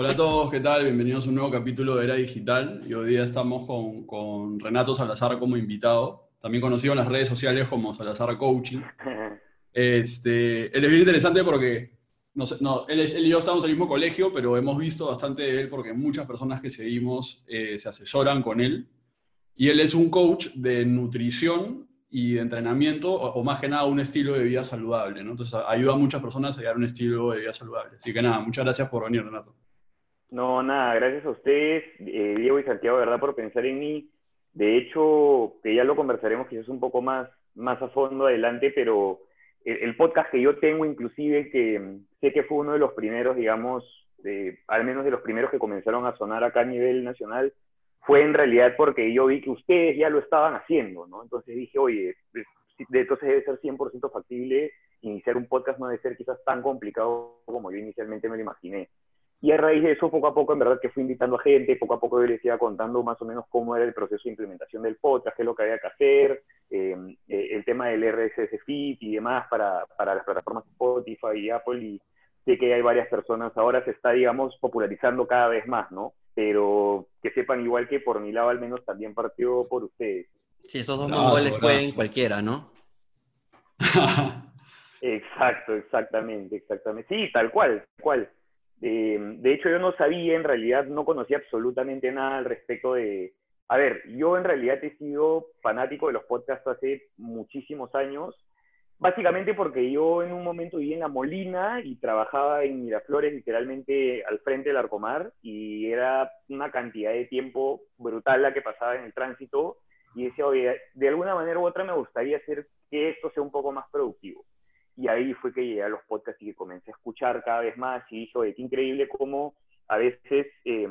Hola a todos, ¿qué tal? Bienvenidos a un nuevo capítulo de Era Digital. Y hoy día estamos con, con Renato Salazar como invitado, también conocido en las redes sociales como Salazar Coaching. Este, él es bien interesante porque no, no, él, él, y yo estamos en el mismo colegio, pero hemos visto bastante de él porque muchas personas que seguimos eh, se asesoran con él. Y él es un coach de nutrición y de entrenamiento, o, o, más que nada un estilo de vida saludable. ¿no? Entonces ayuda a muchas personas a llegar a un estilo de vida saludable. Así que nada, muchas gracias por venir, Renato. No, nada, gracias a ustedes, eh, Diego y Santiago, de verdad, por pensar en mí. De hecho, que ya lo conversaremos quizás un poco más, más a fondo adelante, pero el, podcast que yo tengo, inclusive, que sé que fue uno de los primeros, digamos, de, al menos de los primeros que comenzaron a sonar acá a nivel nacional, fue en realidad porque yo vi que ustedes ya lo estaban haciendo, ¿no? Entonces dije, oye, entonces debe ser 100% factible iniciar un podcast, no debe ser quizás tan complicado como yo inicialmente me lo imaginé. Y a raíz de eso, poco a poco, en verdad que fui invitando a gente, poco a poco yo les iba contando más o menos cómo era el proceso de implementación del podcast, qué es lo que había que hacer, eh, el tema del RSS feed y demás para, para las plataformas Spotify y Apple. Y sé que hay varias personas, ahora se está, digamos, popularizando cada vez más, ¿no? Pero que sepan igual que por mi lado al menos también partió por ustedes. Sí, esos dos no, mongoles pueden cualquiera, ¿no? Exacto, exactamente, exactamente. Sí, tal cual, tal cual. Eh, de hecho, yo no sabía, en realidad no conocía absolutamente nada al respecto de... A ver, yo en realidad he sido fanático de los podcasts hace muchísimos años, básicamente porque yo en un momento vivía en La Molina y trabajaba en Miraflores, literalmente al frente del Arcomar, y era una cantidad de tiempo brutal la que pasaba en el tránsito, y decía, oye, de alguna manera u otra me gustaría hacer que esto sea un poco más productivo. Y ahí fue que llegué a los podcasts y que comencé a escuchar cada vez más y dije, oye, qué increíble cómo a veces, eh,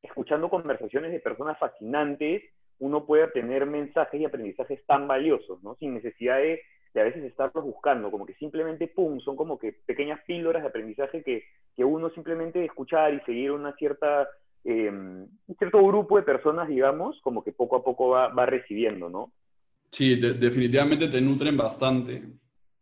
escuchando conversaciones de personas fascinantes, uno puede obtener mensajes y aprendizajes tan valiosos, ¿no? Sin necesidad de, a veces estarlos buscando, como que simplemente, ¡pum!, son como que pequeñas píldoras de aprendizaje que, que uno simplemente escuchar y seguir una cierta, eh, un cierto grupo de personas, digamos, como que poco a poco va, va recibiendo, ¿no? Sí, de, definitivamente te nutren bastante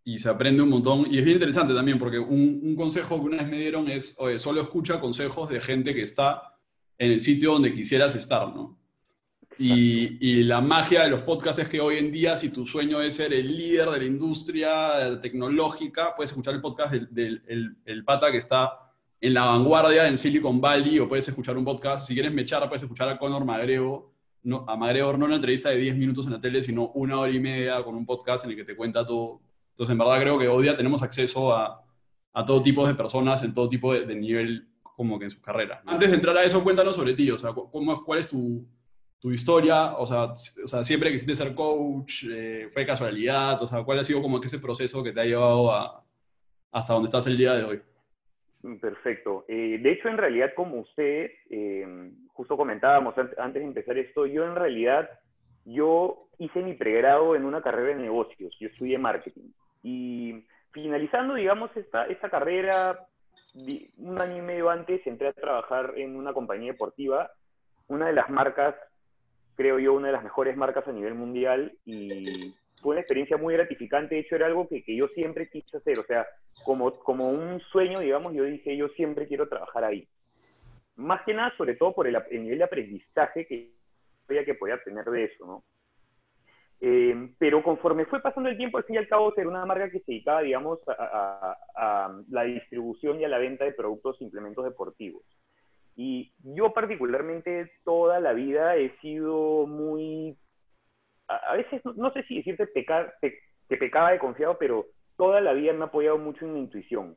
y se aprende un montón. Y es bien interesante también, porque un, un, consejo que una vez me dieron es, oye, solo escucha consejos de gente que está en el sitio donde quisieras estar, ¿no? Y, y, la magia de los podcasts es que hoy en día, si tu sueño es ser el líder de la industria tecnológica, puedes escuchar el podcast del, del el, el pata que está en la vanguardia en Silicon Valley, o puedes escuchar un podcast, si quieres mechar, puedes escuchar a Conor Magrego, no, a Magrego no una entrevista de 10 minutos en la tele, sino una hora y media con un podcast en el que te cuenta todo, entonces, en verdad creo que hoy día tenemos acceso a, a todo tipo de personas en todo tipo de, nivel como que en su carrera. Antes de entrar a eso, cuéntanos sobre ti, o sea, cómo, ¿cuál es tu, tu historia? O sea, o sea, siempre quisiste ser coach, eh, fue casualidad, o sea, ¿cuál ha sido como que ese proceso que te ha llevado a, hasta donde estás el día de hoy? Perfecto. Eh, de hecho, en realidad, como usted, eh, justo comentábamos antes de empezar esto, yo en realidad, yo hice mi pregrado en una carrera de negocios, yo estudié marketing. Y finalizando, digamos, esta, esta carrera, un año y medio antes entré a trabajar en una compañía deportiva, una de las marcas, creo yo, una de las mejores marcas a nivel mundial, y fue una experiencia muy gratificante, de hecho era algo que, que yo siempre quise hacer, o sea, como, como un sueño, digamos, yo dije, yo siempre quiero trabajar ahí. Más que nada, sobre todo por el, el nivel de aprendizaje que que podía tener de eso, ¿no? Eh, pero conforme fue pasando el tiempo, al fin y al cabo, era una marca que se dedicaba, digamos, a, a, a, la distribución y a la venta de productos e implementos deportivos. Y yo particularmente toda la vida he sido muy, a, veces, no, no, sé si decirte pecar, pe, que pecaba de confiado, pero toda la vida me ha apoyado mucho en mi intuición.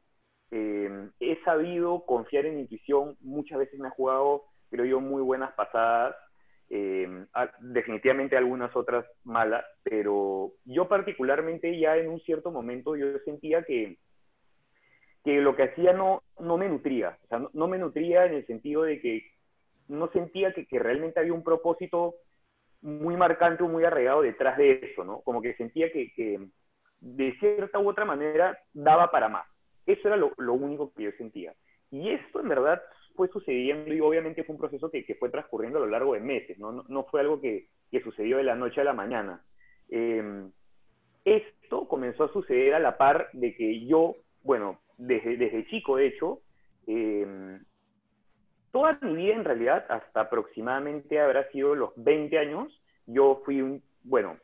Eh, he sabido confiar en mi intuición, muchas veces me ha jugado, creo yo, muy buenas pasadas eh, definitivamente algunas otras malas, pero yo particularmente ya en un cierto momento yo sentía que, que lo que hacía no, no me nutría, o sea, no, me nutría en el sentido de que no sentía que, realmente había un propósito muy marcante o muy arraigado detrás de eso, ¿no? Como que sentía que, de cierta u otra manera daba para más. Eso era lo único que yo sentía. Y esto en verdad fue sucediendo y obviamente fue un proceso que, fue transcurriendo a lo largo de meses, no, no, fue algo que, que, sucedió de la noche a la mañana. Eh, esto comenzó a suceder a la par de que yo, bueno, desde, desde chico de hecho, eh, toda mi vida en realidad, hasta aproximadamente habrá sido los 20 años, yo fui un, bueno,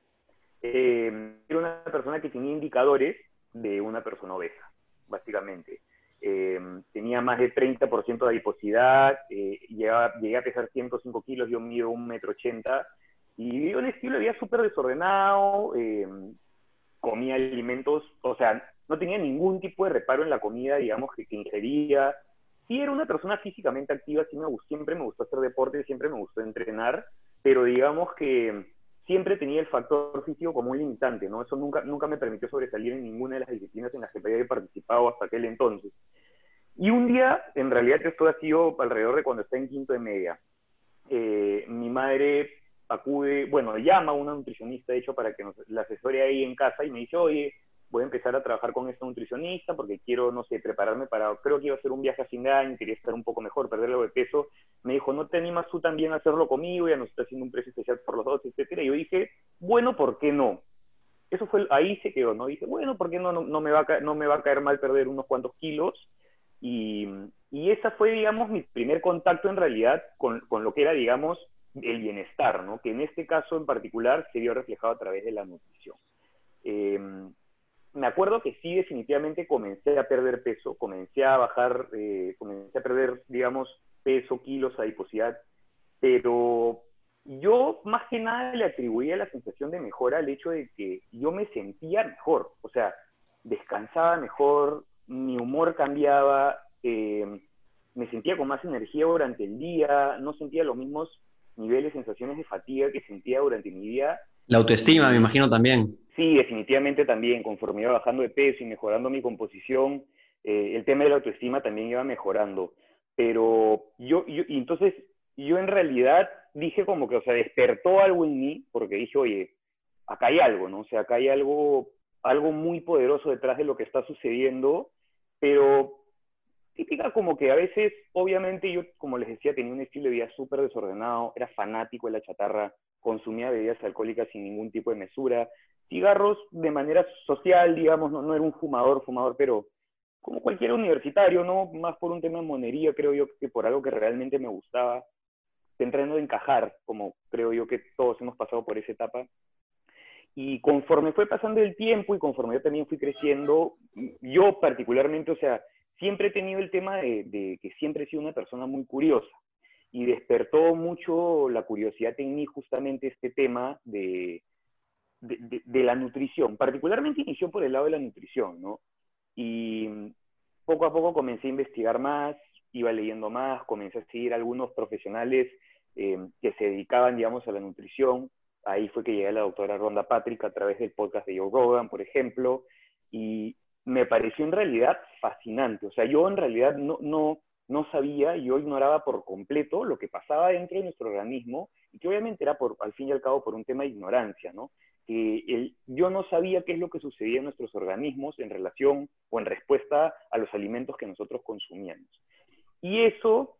eh, era una persona que tenía indicadores de una persona obesa, básicamente. Eh, tenía más de 30% de adiposidad, eh, llegué a pesar 105 kilos, yo mido 1,80 metro 80, y vivía un estilo súper desordenado, eh, comía alimentos, o sea, no tenía ningún tipo de reparo en la comida, digamos, que, ingería. Sí era una persona físicamente activa, siempre me gustó hacer deporte, siempre me gustó entrenar, pero digamos que siempre tenía el factor físico como un limitante, ¿no? Eso nunca, nunca me permitió sobresalir en ninguna de las disciplinas en las que había participado hasta aquel entonces. Y un día, en realidad esto ha sido alrededor de cuando está en quinto de media, eh, mi madre acude, bueno, llama a una nutricionista, de hecho, para que nos, la asesore ahí en casa y me dice, oye, voy a empezar a trabajar con esta nutricionista porque quiero, no sé, prepararme para, creo que iba a hacer un viaje a año, quería estar un poco mejor, perder algo de peso. Me dijo, ¿no te animas tú también a hacerlo conmigo? Ya nos está haciendo un precio especial por los dos, etcétera. Y yo dije, bueno, ¿por qué no? Eso fue, ahí se quedó, ¿no? Dije, bueno, ¿por qué no, no, me, va a no me va a caer mal perder unos cuantos kilos? Y, y esa fue, digamos, mi primer contacto en realidad con, con lo que era, digamos, el bienestar, ¿no? Que en este caso en particular se vio reflejado a través de la nutrición. Eh, me acuerdo que sí, definitivamente comencé a perder peso, comencé a bajar, eh, comencé a perder, digamos, peso, kilos, adiposidad, pero yo más que nada le atribuía la sensación de mejora al hecho de que yo me sentía mejor, o sea, descansaba mejor, mi humor cambiaba, eh, me sentía con más energía durante el día, no sentía los mismos niveles, sensaciones de fatiga que sentía durante mi día. La autoestima, me imagino también. Sí, definitivamente también, conforme iba bajando de peso y mejorando mi composición, eh, el tema de la autoestima también iba mejorando. Pero yo, yo, y entonces yo en realidad dije como que, o sea, despertó algo en mí, porque dije, oye, acá hay algo, ¿no? O sea, acá hay algo, algo muy poderoso detrás de lo que está sucediendo, pero típica como que a veces, obviamente yo, como les decía, tenía un estilo de vida súper desordenado, era fanático de la chatarra, consumía bebidas alcohólicas sin ningún tipo de mesura, cigarros de manera social, digamos, no, no era un fumador, fumador, pero como cualquier universitario, ¿no? Más por un tema de monería, creo yo, que por algo que realmente me gustaba, tratando de encajar, como creo yo que todos hemos pasado por esa etapa. Y conforme fue pasando el tiempo y conforme yo también fui creciendo, yo particularmente, o sea, siempre he tenido el tema de, que siempre he sido una persona muy curiosa y despertó mucho la curiosidad en mí justamente este tema de, de, la nutrición. Particularmente inició por el lado de la nutrición, ¿no? Y poco a poco comencé a investigar más, iba leyendo más, comencé a seguir algunos profesionales eh, que se dedicaban, digamos, a la nutrición. Ahí fue que llegué la doctora Ronda Patrick a través del podcast de Joe Rogan, por ejemplo, y me pareció en realidad fascinante. O sea, yo en realidad no, no, no sabía, yo ignoraba por completo lo que pasaba dentro de nuestro organismo y que obviamente era por, al fin y al cabo por un tema de ignorancia, ¿no? Que el, yo no sabía qué es lo que sucedía en nuestros organismos en relación o en respuesta a los alimentos que nosotros consumíamos. Y eso,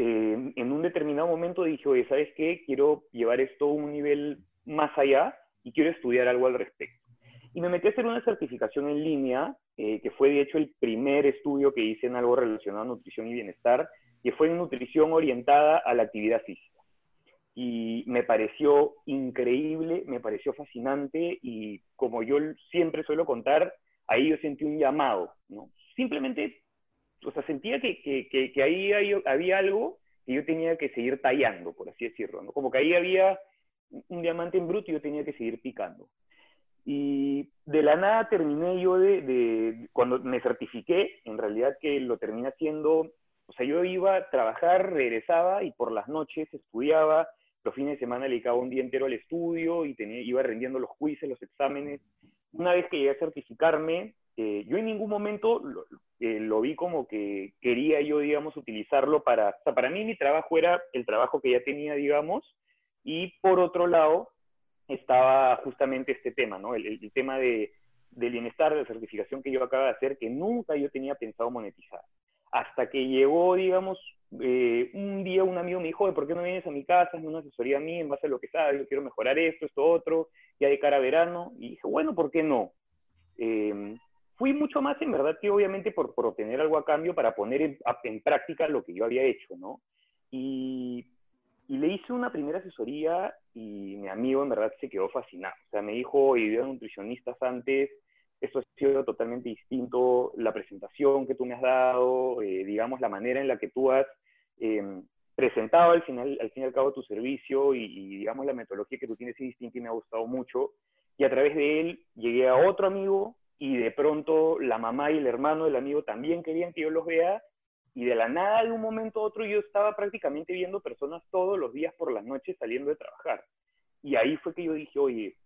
eh, en un determinado momento dije, oye, ¿sabes qué? Quiero llevar esto a un nivel más allá y quiero estudiar algo al respecto. Y me metí a hacer una certificación en línea, eh, que fue de hecho el primer estudio que hice en algo relacionado a nutrición y bienestar, que fue en nutrición orientada a la actividad física. Y me pareció increíble, me pareció fascinante y como yo siempre suelo contar, ahí yo sentí un llamado, ¿no? Simplemente, o sea, sentía que, que, que, ahí había algo que yo tenía que seguir tallando, por así decirlo, ¿no? Como que ahí había un diamante en bruto y yo tenía que seguir picando. Y de la nada terminé yo de, cuando me certifiqué, en realidad que lo terminé haciendo, o sea, yo iba a trabajar, regresaba y por las noches estudiaba, los fines de semana le dedicaba un día entero al estudio y tenía, iba rendiendo los quizzes, los exámenes. Una vez que llegué a certificarme, eh, yo en ningún momento lo, eh, lo, vi como que quería yo, digamos, utilizarlo para, o sea, para mí mi trabajo era el trabajo que ya tenía, digamos, y por otro lado, estaba justamente este tema, ¿no? El, tema de, del bienestar, de la certificación que yo acabo de hacer, que nunca yo tenía pensado monetizar. Hasta que llegó, digamos, eh, un día un amigo me dijo, ¿por qué no vienes a mi casa? Es una asesoría a mí en base a lo que sabes, yo quiero mejorar esto, esto, otro, ya de cara a verano. Y dije, bueno, ¿por qué no? Fui mucho más en verdad que obviamente por, por obtener algo a cambio para poner en, en práctica lo que yo había hecho, ¿no? Y, y, le hice una primera asesoría y mi amigo en verdad se quedó fascinado. O sea, me dijo, y veo nutricionistas antes, esto ha sido totalmente distinto, la presentación que tú me has dado, eh, digamos, la manera en la que tú has eh, presentado al final, al fin y al cabo tu servicio y, y, digamos, la metodología que tú tienes es distinta y me ha gustado mucho. Y a través de él llegué a otro amigo y de pronto la mamá y el hermano del amigo también querían que yo los vea y de la nada de un momento a otro yo estaba prácticamente viendo personas todos los días por las noches saliendo de trabajar. Y ahí fue que yo dije, oye,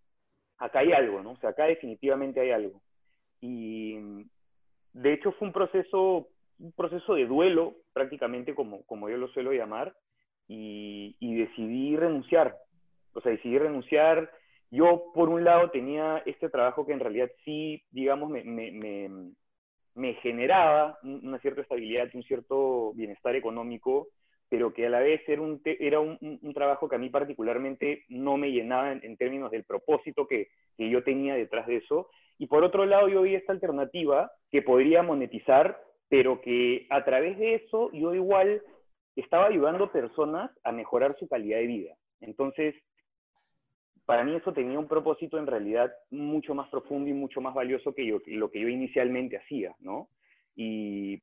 acá hay algo, ¿no? O sea, acá definitivamente hay algo. Y de hecho fue un proceso, un proceso de duelo, prácticamente como, como yo lo suelo llamar, y, y decidí renunciar. O sea, decidí renunciar yo, por un lado, tenía este trabajo que en realidad sí, digamos, me, me, generaba una cierta estabilidad, un cierto bienestar económico, pero que a la vez era un, era un, trabajo que a mí particularmente no me llenaba en, en términos del propósito que, que, yo tenía detrás de eso. Y por otro lado, yo vi esta alternativa que podría monetizar, pero que a través de eso yo igual estaba ayudando personas a mejorar su calidad de vida. Entonces, para mí eso tenía un propósito en realidad mucho más profundo y mucho más valioso que, yo, lo que yo inicialmente hacía, ¿no? Y,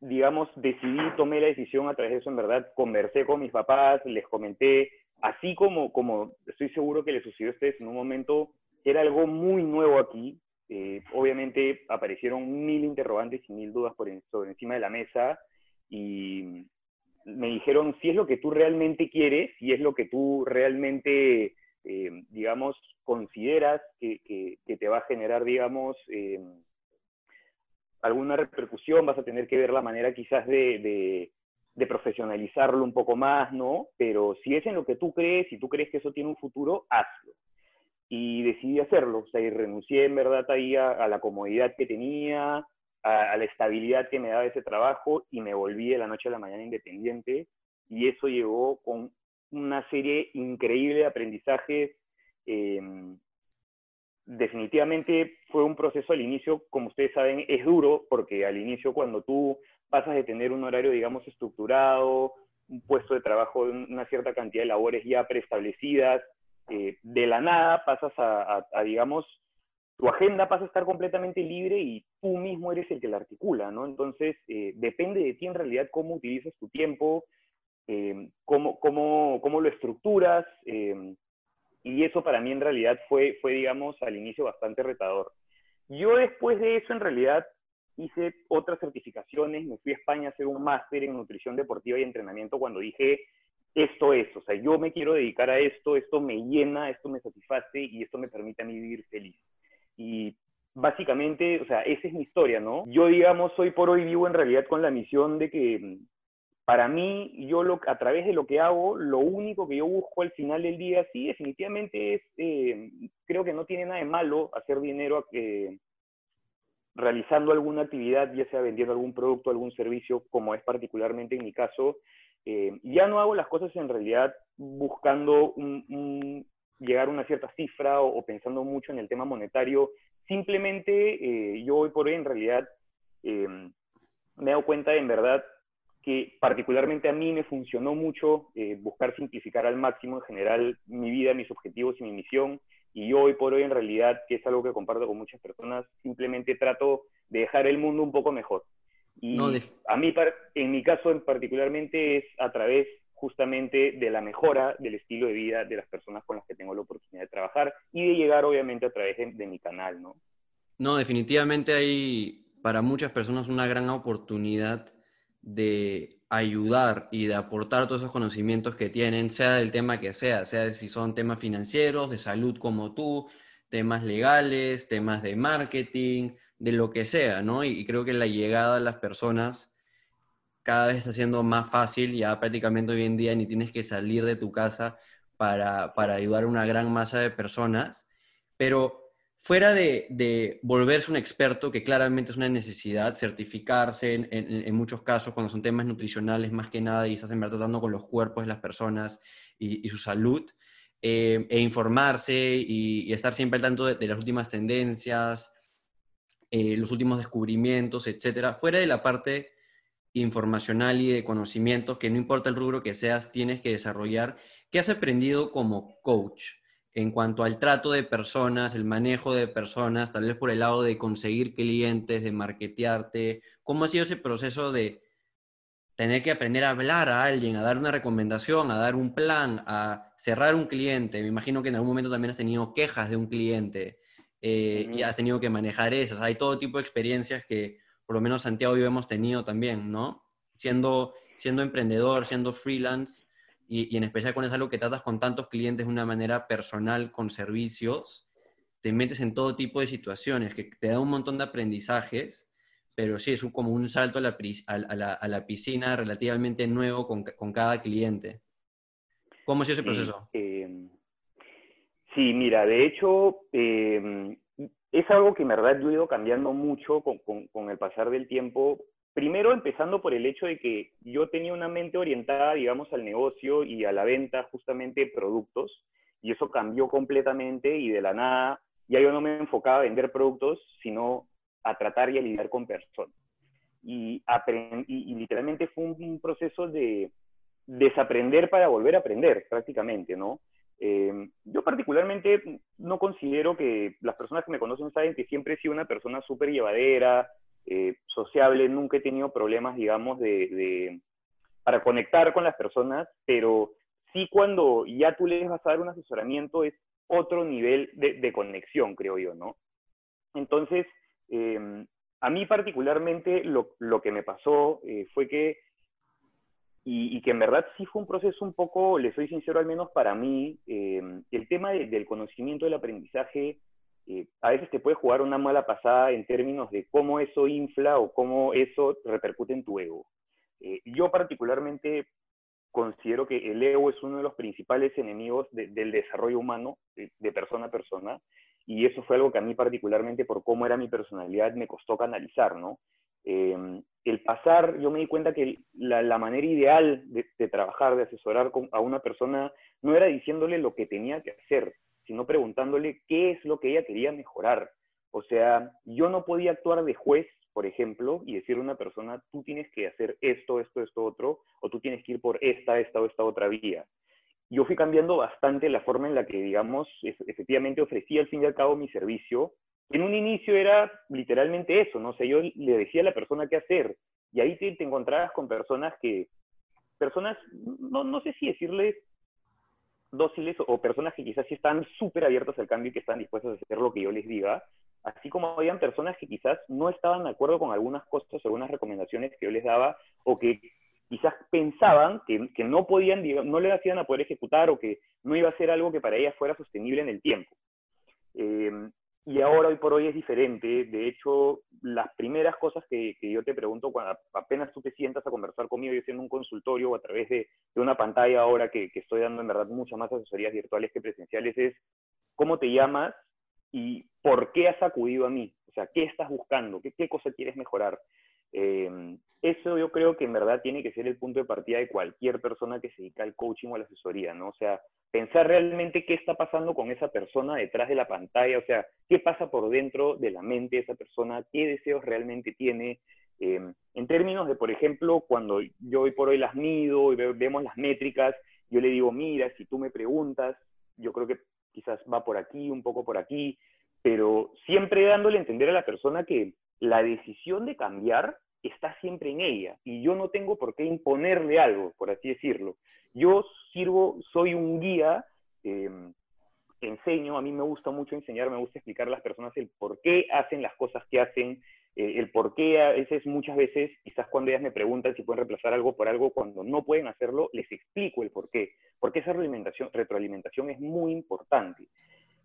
digamos, decidí, tomé la decisión a través de eso, en verdad, conversé con mis papás, les comenté, así como, como estoy seguro que les sucedió a ustedes en un momento, era algo muy nuevo aquí, eh, obviamente aparecieron mil interrogantes y mil dudas por en, sobre encima de la mesa y me dijeron si es lo que tú realmente quieres, si es lo que tú realmente eh, digamos, consideras que, que, te va a generar, digamos, eh, alguna repercusión, vas a tener que ver la manera quizás de, profesionalizarlo un poco más, ¿no? Pero si es en lo que tú crees, si tú crees que eso tiene un futuro, hazlo. Y decidí hacerlo, o sea, y renuncié en verdad ahí a, a la comodidad que tenía, a, a, la estabilidad que me daba ese trabajo y me volví de la noche a la mañana independiente y eso llegó con una serie increíble de aprendizajes. Eh, definitivamente fue un proceso al inicio, como ustedes saben, es duro, porque al inicio cuando tú pasas de tener un horario, digamos, estructurado, un puesto de trabajo, una cierta cantidad de labores ya preestablecidas, eh, de la nada pasas a, digamos, tu agenda pasa a estar completamente libre y tú mismo eres el que la articula, ¿no? Entonces, eh, depende de ti en realidad cómo utilizas tu tiempo, eh, cómo, cómo, cómo, lo estructuras, eh, y eso para mí en realidad fue, fue, digamos, al inicio bastante retador. Yo después de eso en realidad hice otras certificaciones, me fui a España a hacer un máster en nutrición deportiva y entrenamiento cuando dije, esto es, o sea, yo me quiero dedicar a esto, esto me llena, esto me satisface y esto me permite a mí vivir feliz. Y básicamente, o sea, esa es mi historia, ¿no? Yo, digamos, hoy por hoy vivo en realidad con la misión de que para mí, yo lo, a través de lo que hago, lo único que yo busco al final del día, sí, definitivamente es, eh, creo que no tiene nada de malo hacer dinero eh, realizando alguna actividad, ya sea vendiendo algún producto, algún servicio, como es particularmente en mi caso. Eh, ya no hago las cosas en realidad buscando un, llegar a una cierta cifra o, pensando mucho en el tema monetario. Simplemente yo hoy por hoy en realidad me he dado cuenta en verdad que particularmente a mí me funcionó mucho eh, buscar simplificar al máximo en general mi vida, mis objetivos y mi misión. Y yo hoy por hoy en realidad, que es algo que comparto con muchas personas, simplemente trato de dejar el mundo un poco mejor. Y no, a mí, en mi caso en particularmente, es a través justamente de la mejora del estilo de vida de las personas con las que tengo la oportunidad de trabajar y de llegar obviamente a través de, de mi canal, ¿no? No, definitivamente hay para muchas personas una gran oportunidad de ayudar y de aportar todos esos conocimientos que tienen, sea del tema que sea, sea si son temas financieros, de salud como tú, temas legales, temas de marketing, de lo que sea, ¿no? Y, creo que la llegada a las personas cada vez está siendo más fácil, ya prácticamente hoy en día ni tienes que salir de tu casa para, para ayudar a una gran masa de personas, pero fuera de, de, volverse un experto, que claramente es una necesidad, certificarse en, en, en, muchos casos cuando son temas nutricionales más que nada y estás en verdad tratando con los cuerpos de las personas y, y su salud, eh, e informarse y, y, estar siempre al tanto de, de, las últimas tendencias, eh, los últimos descubrimientos, etcétera, fuera de la parte informacional y de conocimientos, que no importa el rubro que seas, tienes que desarrollar. ¿Qué has aprendido como coach en cuanto al trato de personas, el manejo de personas, tal vez por el lado de conseguir clientes, de marketearte? ¿Cómo ha sido ese proceso de tener que aprender a hablar a alguien, a dar una recomendación, a dar un plan, a cerrar un cliente? Me imagino que en algún momento también has tenido quejas de un cliente eh, y has tenido que manejar esas. Hay todo tipo de experiencias que por lo menos Santiago y yo hemos tenido también, ¿no? Siendo, siendo emprendedor, siendo freelance, y, en especial cuando es algo que tratas con tantos clientes de una manera personal, con servicios, te metes en todo tipo de situaciones que te da un montón de aprendizajes, pero sí, es como un salto a la, a la, piscina relativamente nuevo con, con, cada cliente. ¿Cómo sido ese proceso? Em, sí, mira, de hecho, em, es algo que en verdad yo he ido cambiando mucho con, con, el pasar del tiempo. Primero empezando por el hecho de que yo tenía una mente orientada, digamos, al negocio y a la venta justamente de productos, y eso cambió completamente y de la nada ya yo no me enfocaba a vender productos, sino a tratar y a lidiar con personas. Y, literalmente fue un proceso de desaprender para volver a aprender, prácticamente, ¿no? Eh, yo particularmente no considero que las personas que me conocen saben que siempre he sido una persona súper llevadera, eh, sociable, nunca he tenido problemas, digamos, de, para conectar con las personas, pero sí cuando ya tú les vas a dar un asesoramiento es otro nivel de, conexión, creo yo, ¿no? Entonces, eh, a mí particularmente lo, que me pasó fue que y, que en verdad sí fue un proceso un poco, le soy sincero al menos para mí, eh, el tema del conocimiento del aprendizaje eh, a veces te puede jugar una mala pasada en términos de cómo eso infla o cómo eso repercute en tu ego. Eh, yo particularmente considero que el ego es uno de los principales enemigos del desarrollo humano, de, persona a persona, y eso fue algo que a mí particularmente por cómo era mi personalidad me costó canalizar, ¿no? Em, el pasar, yo me di cuenta que la, manera ideal de, trabajar, de asesorar a una persona, no era diciéndole lo que tenía que hacer, sino preguntándole qué es lo que ella quería mejorar. O sea, yo no podía actuar de juez, por ejemplo, y decirle a una persona, tú tienes que hacer esto, esto, esto, otro, o tú tienes que ir por esta, esta o esta otra vía. Yo fui cambiando bastante la forma en la que, digamos, efectivamente ofrecía al fin y al cabo mi servicio, en un inicio era literalmente eso, ¿no? O yo le decía a la persona qué hacer, y ahí te, te encontrabas con personas que, personas, no, no sé si decirles dóciles o personas que quizás sí están súper abiertas al cambio y que están dispuestas a hacer lo que yo les diga, así como habían personas que quizás no estaban de acuerdo con algunas cosas, algunas recomendaciones que yo les daba, o que quizás pensaban que, que no podían, no le hacían a poder ejecutar o que no iba a ser algo que para ellas fuera sostenible en el tiempo. Eh, y ahora, hoy por hoy, es diferente. De hecho, las primeras cosas que, yo te pregunto cuando apenas tú te sientas a conversar conmigo, yo siendo un consultorio o a través de, una pantalla ahora que, estoy dando en verdad muchas más asesorías virtuales que presenciales, es cómo te llamas y por qué has acudido a mí. O sea, ¿qué estás buscando? ¿Qué, qué cosa quieres mejorar? Eh, eso yo creo que en verdad tiene que ser el punto de partida de cualquier persona que se dedica al coaching o a la asesoría, ¿no? O sea, pensar realmente qué está pasando con esa persona detrás de la pantalla, o sea, qué pasa por dentro de la mente de esa persona, qué deseos realmente tiene. Eh, en términos de, por ejemplo, cuando yo hoy por hoy las mido y vemos las métricas, yo le digo, mira, si tú me preguntas, yo creo que quizás va por aquí, un poco por aquí, pero siempre dándole a entender a la persona que la decisión de cambiar está siempre en ella y yo no tengo por qué imponerle algo, por así decirlo. Yo sirvo, soy un guía, em, enseño, a mí me gusta mucho enseñar, me gusta explicar a las personas el por qué hacen las cosas que hacen, eh, el por qué a veces, muchas veces, quizás cuando ellas me preguntan si pueden reemplazar algo por algo, cuando no pueden hacerlo, les explico el por qué, porque esa retroalimentación, retroalimentación es muy importante.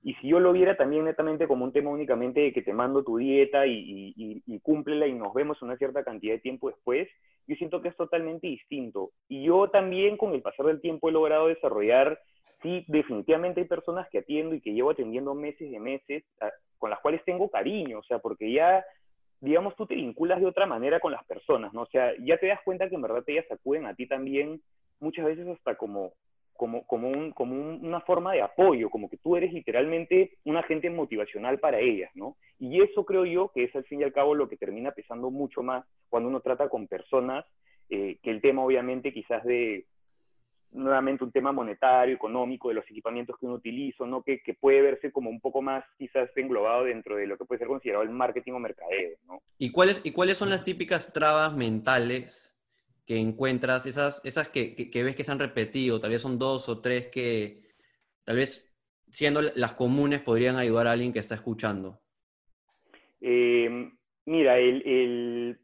Y si yo lo viera también netamente como un tema únicamente de que te mando tu dieta y, y, cúmplela y nos vemos una cierta cantidad de tiempo después, yo siento que es totalmente distinto. Y yo también con el pasar del tiempo he logrado desarrollar, sí, definitivamente hay personas que atiendo y que llevo atendiendo meses y meses, con las cuales tengo cariño, o sea, porque ya, digamos, tú te vinculas de otra manera con las personas, ¿no? O sea, ya te das cuenta que en verdad ellas acuden a ti también muchas veces hasta como como, como, un, como una forma de apoyo, como que tú eres literalmente un agente motivacional para ellas, ¿no? Y eso creo yo que es al fin y al cabo lo que termina pesando mucho más cuando uno trata con personas, eh, que el tema obviamente quizás de, nuevamente un tema monetario, económico, de los equipamientos que uno utiliza, ¿no? Que, que, puede verse como un poco más quizás englobado dentro de lo que puede ser considerado el marketing o mercadeo, ¿no? ¿Y cuáles, y cuáles son las típicas trabas mentales que encuentras, esas, esas que, que, ves que se han repetido, tal vez son dos o tres que tal vez siendo las comunes podrían ayudar a alguien que está escuchando? Eh, mira, el, el,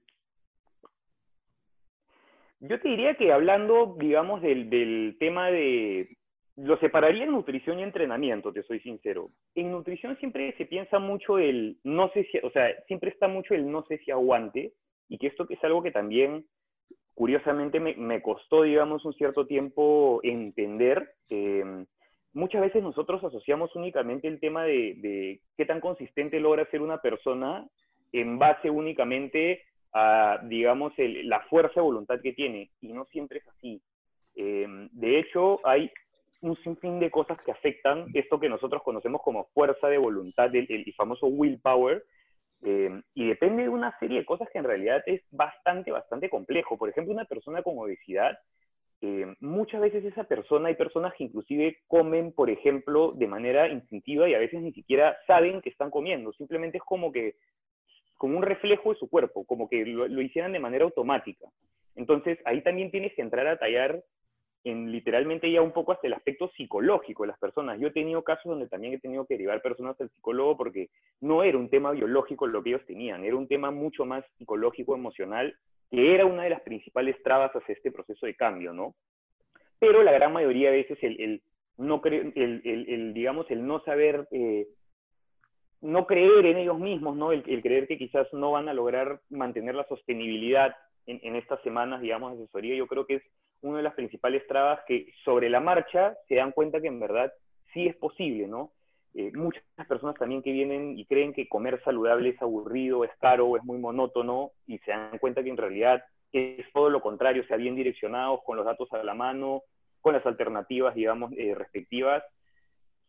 yo te diría que hablando, digamos, del, del tema de... Lo separaría en nutrición y entrenamiento, te soy sincero. En nutrición siempre se piensa mucho el no sé si, o sea, siempre está mucho el no sé si aguante, y que esto es algo que también curiosamente me, costó, digamos, un cierto tiempo entender. Eh, muchas veces nosotros asociamos únicamente el tema de, qué tan consistente logra ser una persona en base únicamente a, digamos, la fuerza de voluntad que tiene, y no siempre es así. Eh, de hecho, hay un sinfín de cosas que afectan esto que nosotros conocemos como fuerza de voluntad, el famoso willpower, eh, y depende de una serie de cosas que en realidad es bastante, bastante complejo. Por ejemplo, una persona con obesidad, eh, muchas veces esa persona, hay personas que inclusive comen, por ejemplo, de manera instintiva y a veces ni siquiera saben que están comiendo. Simplemente es como que, como un reflejo de su cuerpo, como que lo, lo hicieran de manera automática. Entonces, ahí también tienes que entrar a tallar en literalmente ya un poco hasta el aspecto psicológico de las personas. Yo he tenido casos donde también he tenido que derivar personas al psicólogo porque no era un tema biológico lo que ellos tenían, era un tema mucho más psicológico, emocional, que era una de las principales trabas hacia este proceso de cambio, ¿no? Pero la gran mayoría de veces el, el no el, el, el, digamos, el no saber, eh, no creer en ellos mismos, ¿no? El, creer que quizás no van a lograr mantener la sostenibilidad en, en estas semanas, digamos, de asesoría, yo creo que es una de las principales trabas que sobre la marcha se dan cuenta que en verdad sí es posible, ¿no? Eh, muchas personas también que vienen y creen que comer saludable es aburrido, es caro, es muy monótono, y se dan cuenta que en realidad es todo lo contrario, o sea, bien direccionados, con los datos a la mano, con las alternativas, digamos, eh, respectivas,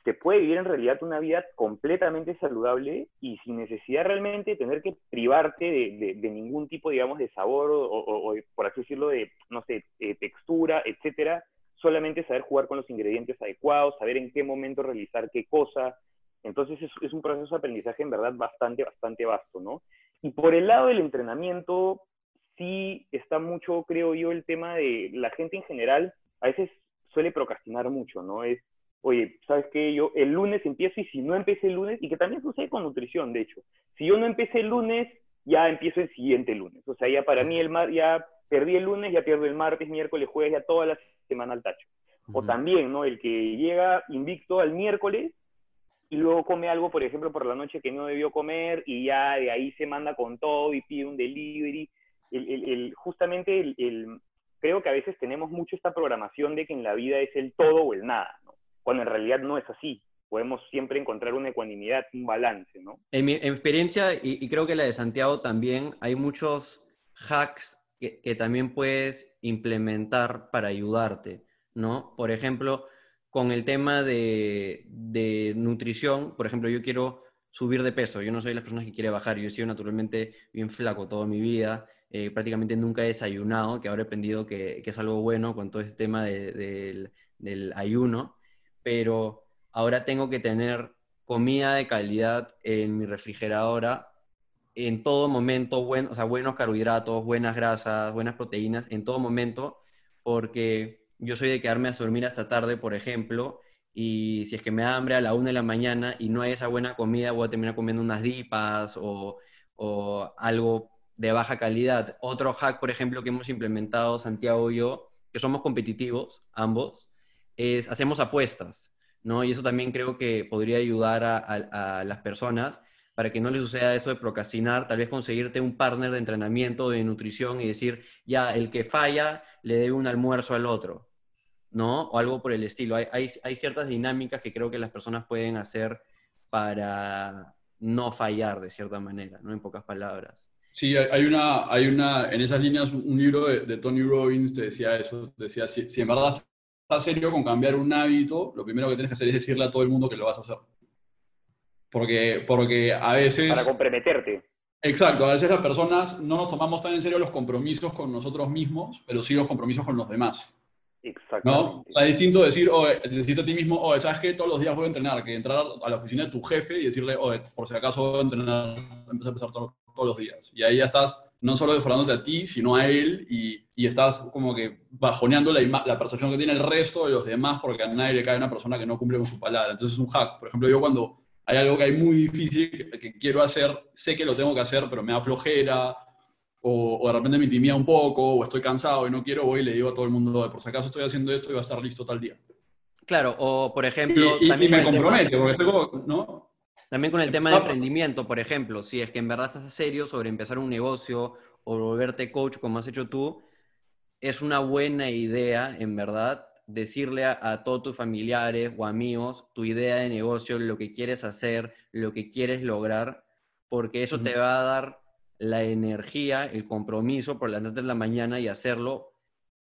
se puede vivir en realidad una vida completamente saludable y sin necesidad realmente de tener que privarte de, ningún tipo, digamos, de sabor o, o, por así decirlo, de, no sé, eh, textura, etcétera. Solamente saber jugar con los ingredientes adecuados, saber en qué momento realizar qué cosa. Entonces es, es un proceso de aprendizaje en verdad bastante, bastante vasto, ¿no? Y por el lado del entrenamiento, sí está mucho, creo yo, el tema de la gente en general, a veces suele procrastinar mucho, ¿no? Es oye, ¿sabes qué? Yo el lunes empiezo y si no empecé el lunes, y que también sucede con nutrición, de hecho, si yo no empecé el lunes, ya empiezo el siguiente lunes. O sea, ya para mí el mar, ya perdí el lunes, ya pierdo el martes, miércoles, jueves, ya toda la semana al tacho. O también, ¿no? El que llega invicto al miércoles y luego come algo, por ejemplo, por la noche que no debió comer y ya de ahí se manda con todo y pide un delivery. El, el, el justamente el, creo que a veces tenemos mucho esta programación de que en la vida es el todo o el nada, ¿no? Cuando en realidad no es así. Podemos siempre encontrar una ecuanimidad, un balance, ¿no? En mi experiencia, y, creo que la de Santiago también, hay muchos hacks que, que, también puedes implementar para ayudarte, ¿no? Por ejemplo, con el tema de, de, nutrición, por ejemplo, yo quiero subir de peso, yo no soy la persona que quiere bajar, yo he sido naturalmente bien flaco toda mi vida, eh, prácticamente nunca he desayunado, que ahora he aprendido que, que, es algo bueno con todo este tema de, de, del ayuno, pero ahora tengo que tener comida de calidad en mi refrigeradora en todo momento, o sea, buenos carbohidratos, buenas grasas, buenas proteínas, en todo momento, porque yo soy de quedarme a dormir hasta tarde, por ejemplo, y si es que me da hambre a la una de la mañana y no hay esa buena comida, voy a terminar comiendo unas dipas o, o algo de baja calidad. Otro hack, por ejemplo, que hemos implementado Santiago y yo, que somos competitivos ambos, es hacemos apuestas, ¿no? Y eso también creo que podría ayudar a, las personas para que no les suceda eso de procrastinar, tal vez conseguirte un partner de entrenamiento, de nutrición y decir, ya, el que falla le debe un almuerzo al otro, ¿no? O algo por el estilo. Hay, ciertas dinámicas que creo que las personas pueden hacer para no fallar de cierta manera, ¿no? En pocas palabras. Sí, hay una, hay una, en esas líneas, un libro de, Tony Robbins te decía eso, decía, si, si en verdad serio con cambiar un hábito, lo primero que tienes que hacer es decirle a todo el mundo que lo vas a hacer. Porque, porque a veces... Para comprometerte. Exacto, a veces las personas no nos tomamos tan en serio los compromisos con nosotros mismos, pero sí los compromisos con los demás. Exacto. ¿no? O sea, es distinto decir, o decirte a ti mismo, oye, ¿sabes qué? Todos los días voy a entrenar, que entrar a la oficina de tu jefe y decirle, oye, por si acaso voy a entrenar, empezar a empezar todos, todos los días. Y ahí ya estás no solo defraudándote a ti, sino a él, y, y estás como que bajoneando la, la, percepción que tiene el resto de los demás, porque a nadie le cae una persona que no cumple con su palabra. Entonces es un hack. Por ejemplo, yo cuando hay algo que hay muy difícil que quiero hacer, sé que lo tengo que hacer, pero me da flojera, o, o, de repente me intimida un poco, o estoy cansado y no quiero, voy y le digo a todo el mundo, por si acaso estoy haciendo esto y va a estar listo tal día. Claro, o por ejemplo... Y, y, también y me compromete, tema, porque estoy ¿no? También con el tema de emprendimiento, por ejemplo, si es que en verdad estás serio sobre empezar un negocio o volverte coach como has hecho tú, es una buena idea, en verdad, decirle a, a, todos tus familiares o amigos tu idea de negocio, lo que quieres hacer, lo que quieres lograr, porque eso uh -huh. te va a dar la energía, el compromiso por levantarte en la mañana y hacerlo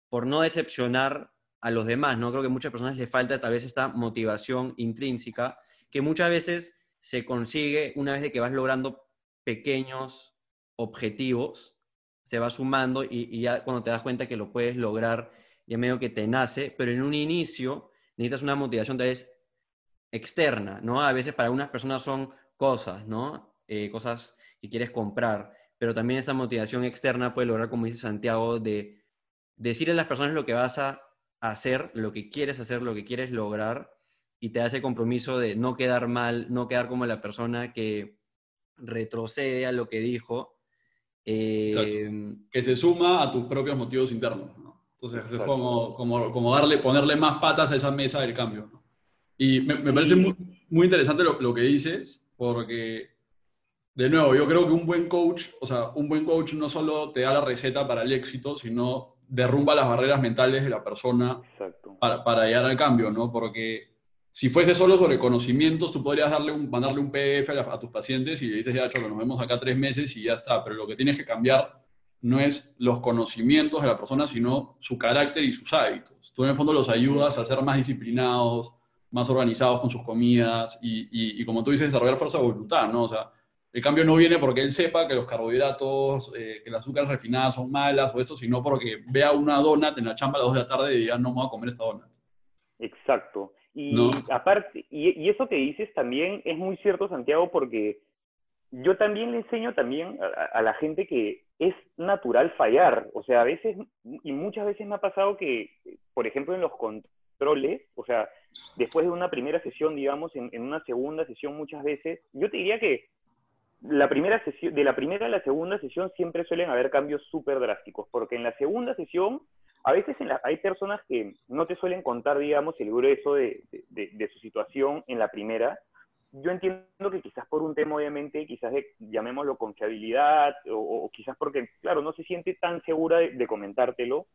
por no decepcionar a los demás, ¿no? Creo que a muchas personas les falta tal vez esta motivación intrínseca que muchas veces se consigue una vez de que vas logrando pequeños objetivos, se va sumando y, ya cuando te das cuenta que lo puedes lograr, ya medio que te nace, pero en un inicio necesitas una motivación tal vez externa, ¿no? A veces para algunas personas son cosas, ¿no? Eh, cosas que quieres comprar, pero también esta motivación externa puede lograr, como dice Santiago, de decirle a las personas lo que vas a hacer, lo que quieres hacer, lo que quieres lograr, y te hace compromiso de no quedar mal, no quedar como la persona que retrocede a lo que dijo. Eh, que se suma a tus propios motivos internos. ¿no? Entonces es como, como, como, darle, ponerle más patas a esa mesa del cambio. ¿no? Y me, me parece muy, muy interesante lo, lo, que dices, porque, de nuevo, yo creo que un buen coach, o sea, un buen coach no solo te da la receta para el éxito, sino derrumba las barreras mentales de la persona para, para, llegar al cambio, ¿no? Porque si fuese solo sobre conocimientos, tú podrías darle mandarle un PDF a, tus pacientes y le dices, ya, Cholo, nos vemos acá tres meses y ya está, pero lo que tienes que cambiar no es los conocimientos de la persona, sino su carácter y sus hábitos. Tú en el fondo los ayudas a ser más disciplinados, más organizados con sus comidas y, y, y como tú dices, desarrollar fuerza de voluntad, ¿no? O sea, el cambio no viene porque él sepa que los carbohidratos, eh, que las azúcares refinadas son malas o esto, sino porque vea una donut en la chamba a las 2 de la tarde y diga, no me voy a comer esta donut. Exacto. Y aparte, y, y, eso que dices también es muy cierto, Santiago, porque yo también le enseño también a, a, la gente que es natural fallar. O sea, a veces, y muchas veces me ha pasado que, por ejemplo, en los controles, o sea, después de una primera sesión, digamos, en, en una segunda sesión muchas veces, yo te diría que la primera sesión, de la primera a la segunda sesión siempre suelen haber cambios súper drásticos, porque en la segunda sesión, a veces en hay personas que no te suelen contar, digamos, el grueso de, de, de, su situación en la primera. Yo entiendo que quizás por un tema, obviamente, quizás de, llamémoslo confiabilidad, o, o quizás porque, claro, no se siente tan segura de, de comentártelo,